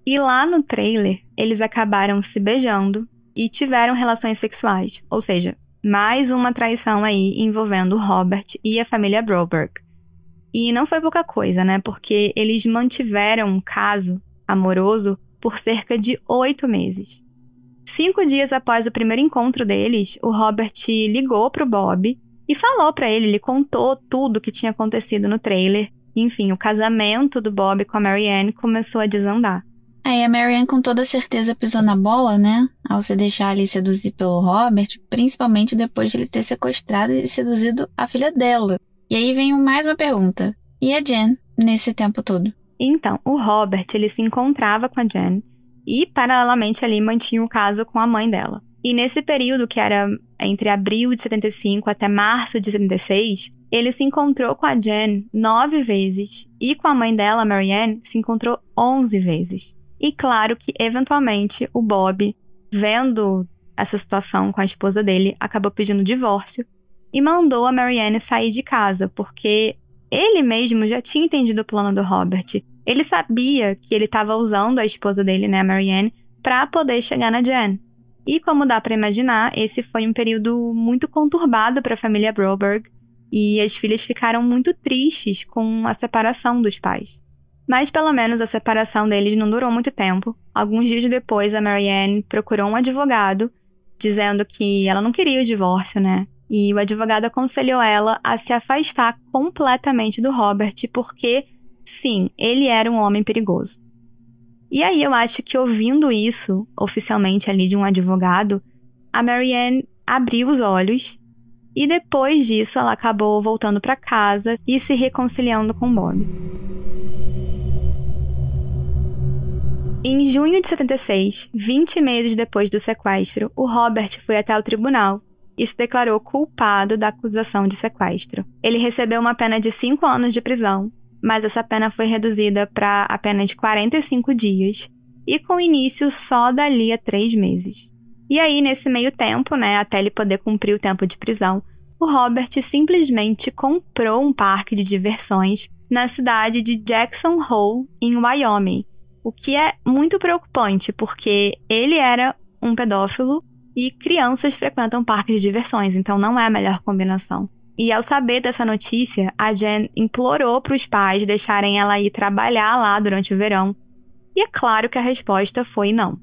E lá no trailer, eles acabaram se beijando e tiveram relações sexuais, ou seja, mais uma traição aí envolvendo Robert e a família Broberg. E não foi pouca coisa, né? Porque eles mantiveram um caso amoroso por cerca de oito meses. Cinco dias após o primeiro encontro deles, o Robert ligou pro Bob e falou para ele, ele contou tudo o que tinha acontecido no trailer. Enfim, o casamento do Bob com a Marianne começou a desandar. Aí a Marianne com toda certeza pisou na bola, né? Ao se deixar ali seduzir pelo Robert, principalmente depois de ele ter sequestrado e seduzido a filha dela. E aí vem mais uma pergunta. E a Jen, nesse tempo todo? Então, o Robert, ele se encontrava com a Jen e, paralelamente, ali mantinha o caso com a mãe dela. E nesse período, que era entre abril de 75 até março de 76, ele se encontrou com a Jen nove vezes e com a mãe dela, Marianne, se encontrou onze vezes. E claro que, eventualmente, o Bob, vendo essa situação com a esposa dele, acabou pedindo divórcio e mandou a Marianne sair de casa, porque ele mesmo já tinha entendido o plano do Robert ele sabia que ele estava usando a esposa dele, né, Marianne, para poder chegar na Jen. E como dá para imaginar, esse foi um período muito conturbado para a família Broberg, e as filhas ficaram muito tristes com a separação dos pais. Mas pelo menos a separação deles não durou muito tempo. Alguns dias depois, a Marianne procurou um advogado, dizendo que ela não queria o divórcio, né? E o advogado aconselhou ela a se afastar completamente do Robert, porque Sim, ele era um homem perigoso. E aí eu acho que ouvindo isso, oficialmente ali de um advogado, a Marianne abriu os olhos E depois disso, ela acabou voltando para casa e se reconciliando com Bob. Em junho de 76, 20 meses depois do sequestro, o Robert foi até o tribunal e se declarou culpado da acusação de sequestro. Ele recebeu uma pena de 5 anos de prisão, mas essa pena foi reduzida para a pena de 45 dias e com início só dali a 3 meses. E aí, nesse meio tempo, né, até ele poder cumprir o tempo de prisão, o Robert simplesmente comprou um parque de diversões na cidade de Jackson Hole, em Wyoming, o que é muito preocupante, porque ele era um pedófilo e crianças frequentam parques de diversões, então não é a melhor combinação. E ao saber dessa notícia, a Jen implorou para os pais deixarem ela ir trabalhar lá durante o verão. E é claro que a resposta foi não.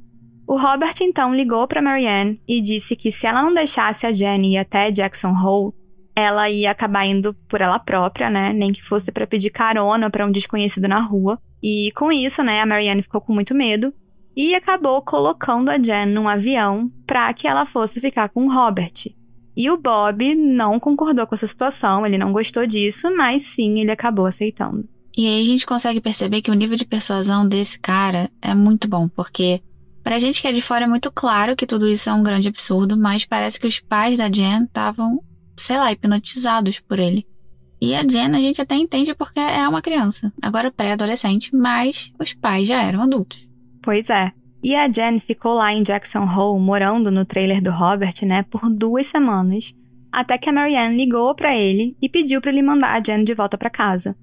O Robert então ligou para Marianne e disse que se ela não deixasse a Jen ir até Jackson Hole, ela ia acabar indo por ela própria, né? Nem que fosse para pedir carona para um desconhecido na rua. E com isso, né, a Marianne ficou com muito medo e acabou colocando a Jen num avião para que ela fosse ficar com o Robert. E o Bob não concordou com essa situação, ele não gostou disso, mas sim, ele acabou aceitando. E aí a gente consegue perceber que o nível de persuasão desse cara é muito bom, porque pra gente que é de fora é muito claro que tudo isso é um grande absurdo, mas parece que os pais da Jen estavam, sei lá, hipnotizados por ele. E a Jen a gente até entende porque é uma criança, agora pré-adolescente, mas os pais já eram adultos. Pois é. E a Jen ficou lá em Jackson Hole, morando no trailer do Robert, né, por duas semanas, até que a Marianne ligou para ele e pediu para ele mandar a Jen de volta para casa.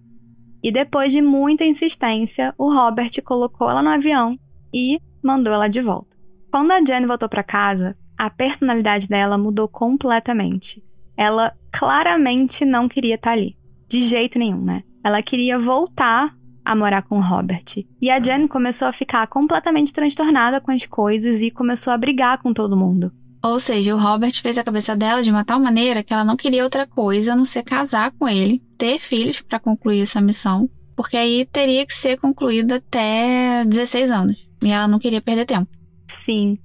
E depois de muita insistência, o Robert colocou ela no avião e mandou ela de volta. Quando a Jen voltou para casa, a personalidade dela mudou completamente. Ela claramente não queria estar tá ali. De jeito nenhum, né? Ela queria voltar a morar com Robert. E a Jen começou a ficar completamente transtornada com as coisas e começou a brigar com todo mundo. Ou seja, o Robert fez a cabeça dela de uma tal maneira que ela não queria outra coisa a não ser casar com ele, ter filhos para concluir essa missão, porque aí teria que ser concluída até 16 anos. E ela não queria perder tempo. Sim.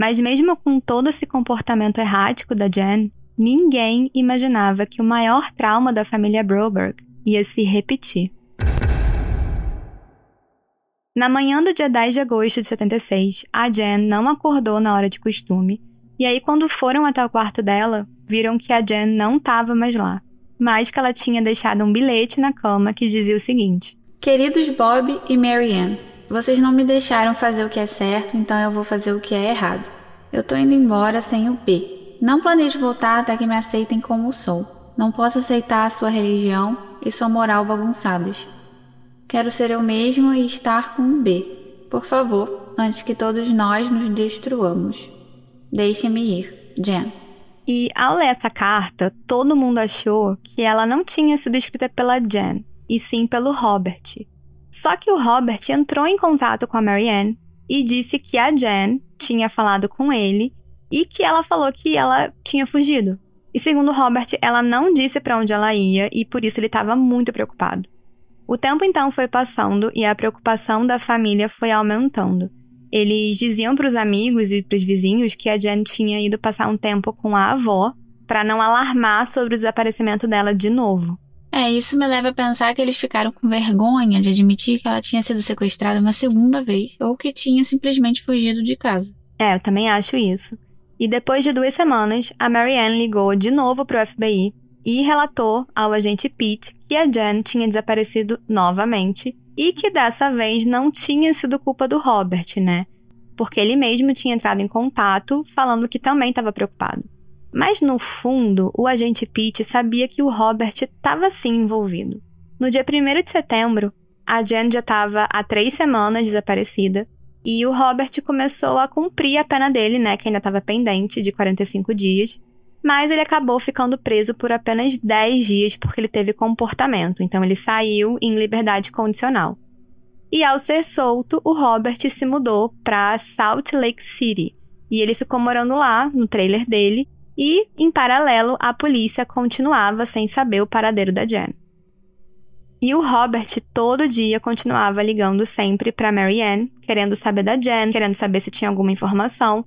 Mas mesmo com todo esse comportamento errático da Jen, ninguém imaginava que o maior trauma da família Broberg ia se repetir. Na manhã do dia 10 de agosto de 76, a Jen não acordou na hora de costume, e aí quando foram até o quarto dela, viram que a Jen não estava mais lá, mas que ela tinha deixado um bilhete na cama que dizia o seguinte: Queridos Bob e Marianne, vocês não me deixaram fazer o que é certo, então eu vou fazer o que é errado. Eu tô indo embora sem o B. Não planejo voltar até que me aceitem como sou. Não posso aceitar a sua religião e sua moral bagunçadas. Quero ser eu mesmo e estar com um B. Por favor, antes que todos nós nos destruamos. Deixe-me ir, Jen. E ao ler essa carta, todo mundo achou que ela não tinha sido escrita pela Jen, e sim pelo Robert. Só que o Robert entrou em contato com a Marianne e disse que a Jen tinha falado com ele e que ela falou que ela tinha fugido. E segundo Robert, ela não disse para onde ela ia e por isso ele estava muito preocupado. O tempo então foi passando e a preocupação da família foi aumentando. Eles diziam para os amigos e para os vizinhos que a Jen tinha ido passar um tempo com a avó para não alarmar sobre o desaparecimento dela de novo. É, isso me leva a pensar que eles ficaram com vergonha de admitir que ela tinha sido sequestrada uma segunda vez ou que tinha simplesmente fugido de casa. É, eu também acho isso. E depois de duas semanas, a Marianne ligou de novo para o FBI e relatou ao agente Pete que a Jen tinha desaparecido novamente e que dessa vez não tinha sido culpa do Robert, né? Porque ele mesmo tinha entrado em contato falando que também estava preocupado. Mas no fundo, o agente Pete sabia que o Robert estava sim envolvido. No dia 1 de setembro, a Jen já estava há três semanas desaparecida e o Robert começou a cumprir a pena dele, né, que ainda estava pendente de 45 dias, mas ele acabou ficando preso por apenas 10 dias porque ele teve comportamento, então ele saiu em liberdade condicional. E ao ser solto, o Robert se mudou para Salt Lake City e ele ficou morando lá, no trailer dele, e, em paralelo, a polícia continuava sem saber o paradeiro da Jen. E o Robert todo dia continuava ligando sempre para Marianne, querendo saber da Jen, querendo saber se tinha alguma informação,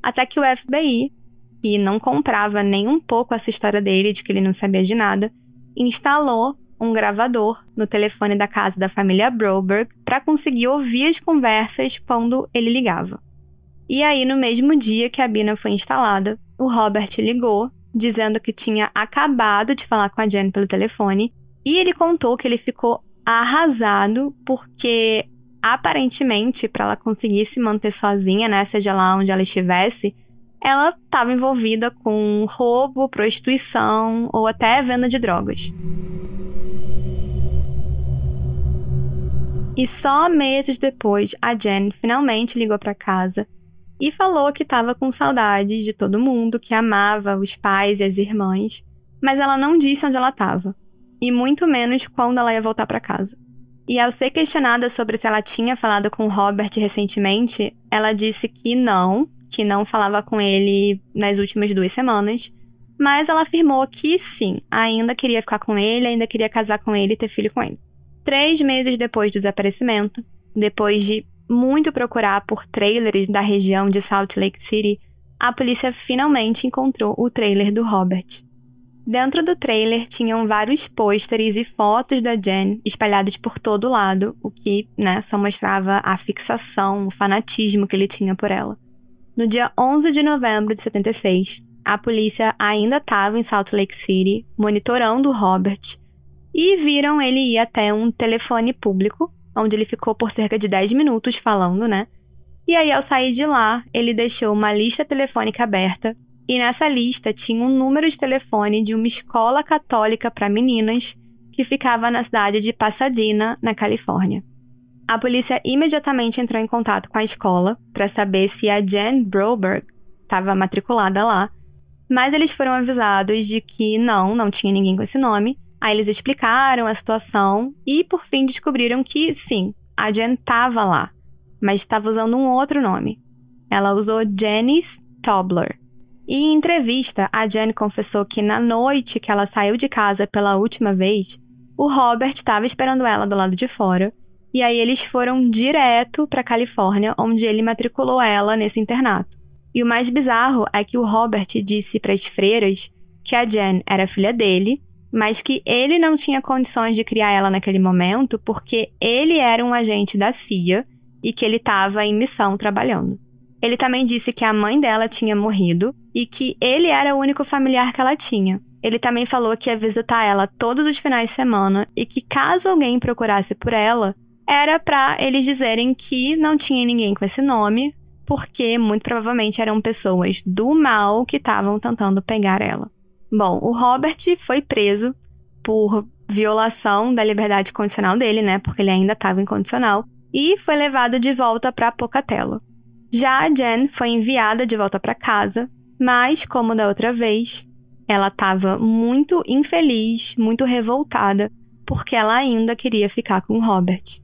até que o FBI que não comprava nem um pouco essa história dele, de que ele não sabia de nada, instalou um gravador no telefone da casa da família Broberg para conseguir ouvir as conversas quando ele ligava. E aí, no mesmo dia que a Bina foi instalada, o Robert ligou, dizendo que tinha acabado de falar com a Jen pelo telefone, e ele contou que ele ficou arrasado porque aparentemente para ela conseguir se manter sozinha, né, seja lá onde ela estivesse, ela estava envolvida com roubo, prostituição ou até venda de drogas. E só meses depois, a Jen finalmente ligou para casa e falou que estava com saudades de todo mundo, que amava os pais e as irmãs, mas ela não disse onde ela estava, e muito menos quando ela ia voltar para casa. E ao ser questionada sobre se ela tinha falado com Robert recentemente, ela disse que não, que não falava com ele nas últimas duas semanas, mas ela afirmou que sim, ainda queria ficar com ele, ainda queria casar com ele e ter filho com ele. Três meses depois do desaparecimento, depois de muito procurar por trailers da região de Salt Lake City, a polícia finalmente encontrou o trailer do Robert. Dentro do trailer tinham vários pôsteres e fotos da Jen espalhados por todo lado, o que, né, só mostrava a fixação, o fanatismo que ele tinha por ela. No dia 11 de novembro de 76, a polícia ainda estava em Salt Lake City, monitorando o Robert e viram ele ir até um telefone público, onde ele ficou por cerca de 10 minutos falando, né? E aí, ao sair de lá, ele deixou uma lista telefônica aberta, e nessa lista tinha um número de telefone de uma escola católica para meninas que ficava na cidade de Pasadena, na Califórnia. A polícia imediatamente entrou em contato com a escola para saber se a Jen Broberg estava matriculada lá, mas eles foram avisados de que não, não tinha ninguém com esse nome Aí eles explicaram a situação e, por fim, descobriram que, sim, a Jen estava lá, mas estava usando um outro nome. Ela usou Janice Tobler. E em entrevista, a Jen confessou que na noite que ela saiu de casa pela última vez, o Robert estava esperando ela do lado de fora, e aí eles foram direto para Califórnia, onde ele matriculou ela nesse internato. E o mais bizarro é que o Robert disse para as freiras que a Jen era filha dele mas que ele não tinha condições de criar ela naquele momento porque ele era um agente da CIA e que ele estava em missão trabalhando. Ele também disse que a mãe dela tinha morrido e que ele era o único familiar que ela tinha. Ele também falou que ia visitar ela todos os finais de semana e que caso alguém procurasse por ela, era para eles dizerem que não tinha ninguém com esse nome, porque muito provavelmente eram pessoas do mal que estavam tentando pegar ela. Bom, o Robert foi preso por violação da liberdade condicional dele, né? Porque ele ainda estava incondicional. E foi levado de volta para Pocatello. Já a Jen foi enviada de volta para casa, mas, como da outra vez, ela estava muito infeliz, muito revoltada, porque ela ainda queria ficar com o Robert.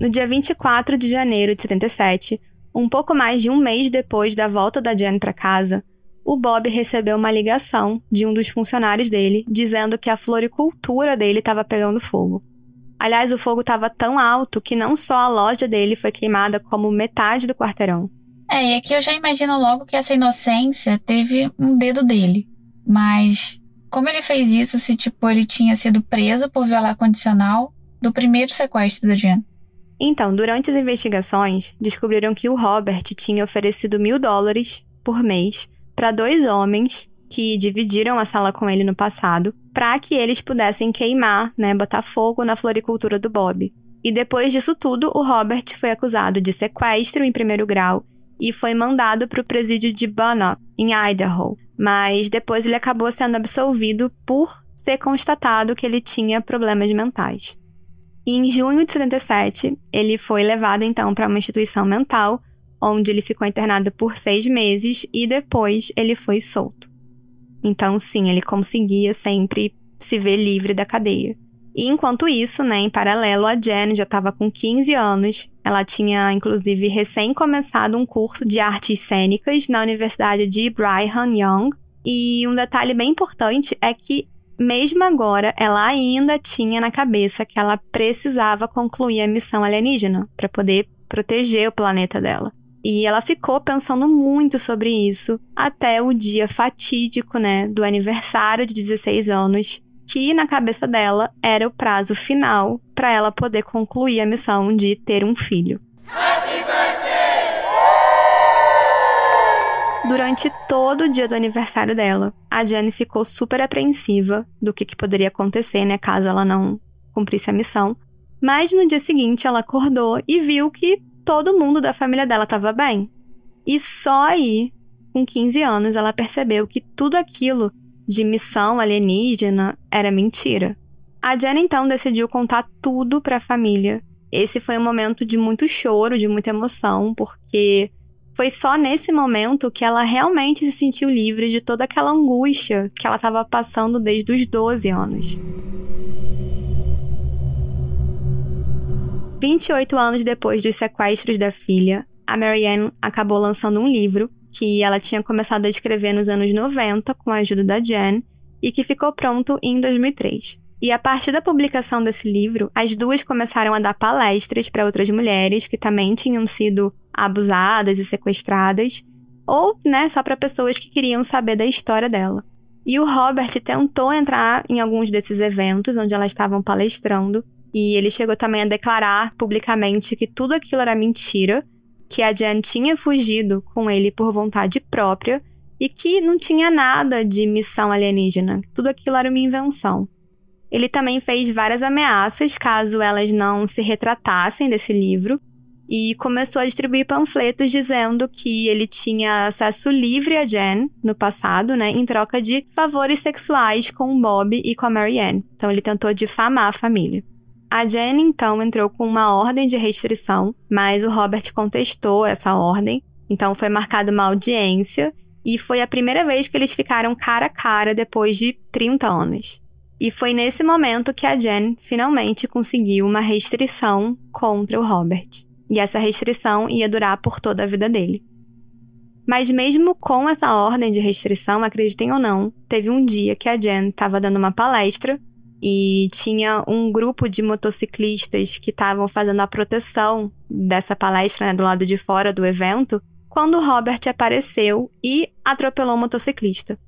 No dia 24 de janeiro de 77, um pouco mais de um mês depois da volta da Jen para casa, o Bob recebeu uma ligação de um dos funcionários dele dizendo que a floricultura dele estava pegando fogo. Aliás, o fogo estava tão alto que não só a loja dele foi queimada, como metade do quarteirão. É, e aqui eu já imagino logo que essa inocência teve um dedo dele. Mas como ele fez isso se, tipo, ele tinha sido preso por violar condicional do primeiro sequestro da Jen? Então, durante as investigações, descobriram que o Robert tinha oferecido mil dólares por mês para dois homens que dividiram a sala com ele no passado, para que eles pudessem queimar, né, botar fogo na floricultura do Bob. E depois disso tudo, o Robert foi acusado de sequestro em primeiro grau e foi mandado para o presídio de Bunnock, em Idaho. Mas depois ele acabou sendo absolvido por ser constatado que ele tinha problemas mentais. E em junho de 77, ele foi levado então para uma instituição mental, onde ele ficou internado por seis meses e depois ele foi solto. Então, sim, ele conseguia sempre se ver livre da cadeia. E enquanto isso, né, em paralelo, a Jen já estava com 15 anos. Ela tinha, inclusive, recém começado um curso de artes cênicas na Universidade de Brigham Young. E um detalhe bem importante é que mesmo agora, ela ainda tinha na cabeça que ela precisava concluir a missão alienígena para poder proteger o planeta dela. E ela ficou pensando muito sobre isso até o dia fatídico, né, do aniversário de 16 anos, que na cabeça dela era o prazo final para ela poder concluir a missão de ter um filho. Durante todo o dia do aniversário dela, a Jenny ficou super apreensiva do que, que poderia acontecer, né, caso ela não cumprisse a missão. Mas no dia seguinte ela acordou e viu que todo mundo da família dela estava bem. E só aí, com 15 anos, ela percebeu que tudo aquilo de missão alienígena era mentira. A Jenny então decidiu contar tudo para a família. Esse foi um momento de muito choro, de muita emoção, porque foi só nesse momento que ela realmente se sentiu livre de toda aquela angústia que ela estava passando desde os 12 anos. 28 anos depois dos sequestros da filha, a Marianne acabou lançando um livro que ela tinha começado a escrever nos anos 90 com a ajuda da Jen e que ficou pronto em 2003. E a partir da publicação desse livro, as duas começaram a dar palestras para outras mulheres que também tinham sido abusadas e sequestradas, ou, né, só para pessoas que queriam saber da história dela. E o Robert tentou entrar em alguns desses eventos onde elas estavam palestrando, e ele chegou também a declarar publicamente que tudo aquilo era mentira, que a Jen tinha fugido com ele por vontade própria e que não tinha nada de missão alienígena, tudo aquilo era uma invenção. Ele também fez várias ameaças caso elas não se retratassem desse livro, e começou a distribuir panfletos dizendo que ele tinha acesso livre a Jen no passado, né, em troca de favores sexuais com o Bob e com a Marianne. Então ele tentou difamar a família. A Jen então entrou com uma ordem de restrição, mas o Robert contestou essa ordem. Então foi marcada uma audiência e foi a primeira vez que eles ficaram cara a cara depois de 30 anos. E foi nesse momento que a Jen finalmente conseguiu uma restrição contra o Robert e essa restrição ia durar por toda a vida dele. Mas mesmo com essa ordem de restrição, acreditem ou não, teve um dia que a Jen estava dando uma palestra e tinha um grupo de motociclistas que estavam fazendo a proteção dessa palestra né, do lado de fora do evento, quando Robert apareceu e atropelou o motociclista.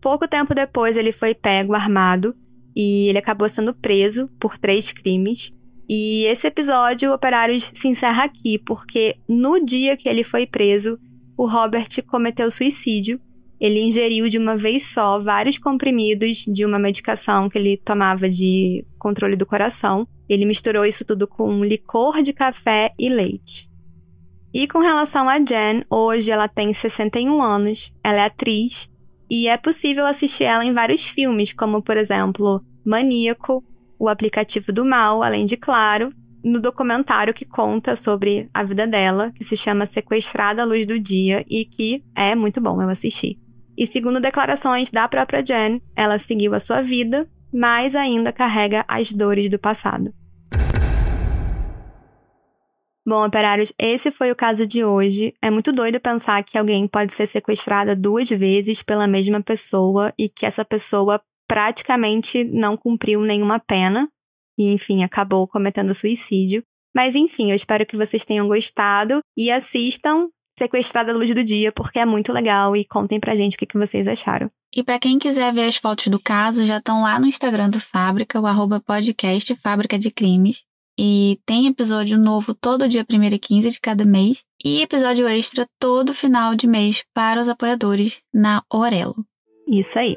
Pouco tempo depois, ele foi pego armado e ele acabou sendo preso por três crimes e esse episódio, Operários, se encerra aqui, porque no dia que ele foi preso, o Robert cometeu suicídio. Ele ingeriu de uma vez só vários comprimidos de uma medicação que ele tomava de controle do coração. Ele misturou isso tudo com licor de café e leite. E com relação a Jen, hoje ela tem 61 anos, ela é atriz e é possível assistir ela em vários filmes, como por exemplo Maníaco, o aplicativo do mal, além de, claro, no documentário que conta sobre a vida dela, que se chama Sequestrada à Luz do Dia e que é muito bom, eu assisti. E segundo declarações da própria Jen, ela seguiu a sua vida, mas ainda carrega as dores do passado. Bom, operários, esse foi o caso de hoje. É muito doido pensar que alguém pode ser sequestrada duas vezes pela mesma pessoa e que essa pessoa praticamente não cumpriu nenhuma pena e, enfim, acabou cometendo suicídio. Mas, enfim, eu espero que vocês tenham gostado e assistam Sequestrada à Luz do Dia, porque é muito legal e contem pra gente o que, que vocês acharam. E para quem quiser ver as fotos do caso, já estão lá no Instagram do Fábrica, o arroba podcast Fábrica de Crimes. E tem episódio novo todo dia 1 e 15 de cada mês. E episódio extra todo final de mês para os apoiadores na Orelo. Isso aí.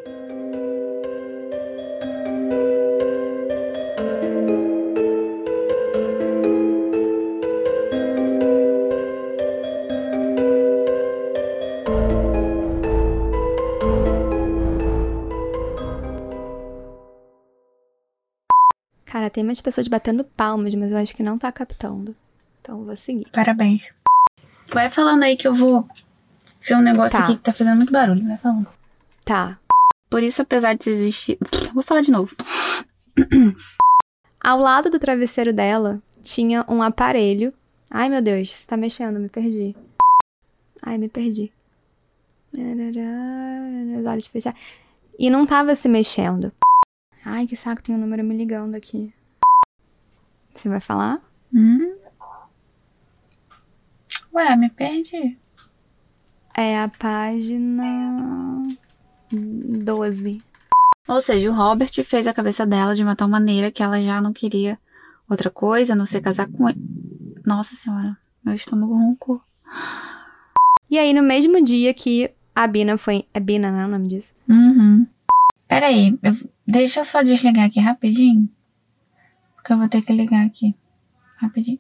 Cara, tem umas pessoas batendo palmas, mas eu acho que não tá captando. Então vou seguir. Parabéns. Vai falando aí que eu vou ver um negócio tá. aqui que tá fazendo muito barulho. Vai falando. Tá. Por isso, apesar de existir. (clears throat) Vou falar de novo. Ao lado do travesseiro dela tinha um aparelho. Ai meu Deus, você tá mexendo, me perdi. Ai, me perdi. Os olhos fechados. E não tava se mexendo. Ai, que saco, tem um número me ligando aqui. Você vai falar? Hum? Ué, me perdi. É a página 12. Ou seja, o Robert fez a cabeça dela de uma tal maneira que ela já não queria outra coisa, a não ser casar com ele. Nossa senhora, meu estômago roncou. E aí, no mesmo dia que a Bina foi. É Bina, né? O nome disso? Uhum. Peraí, eu... deixa eu só desligar aqui rapidinho. Porque eu vou ter que ligar aqui. Rapidinho.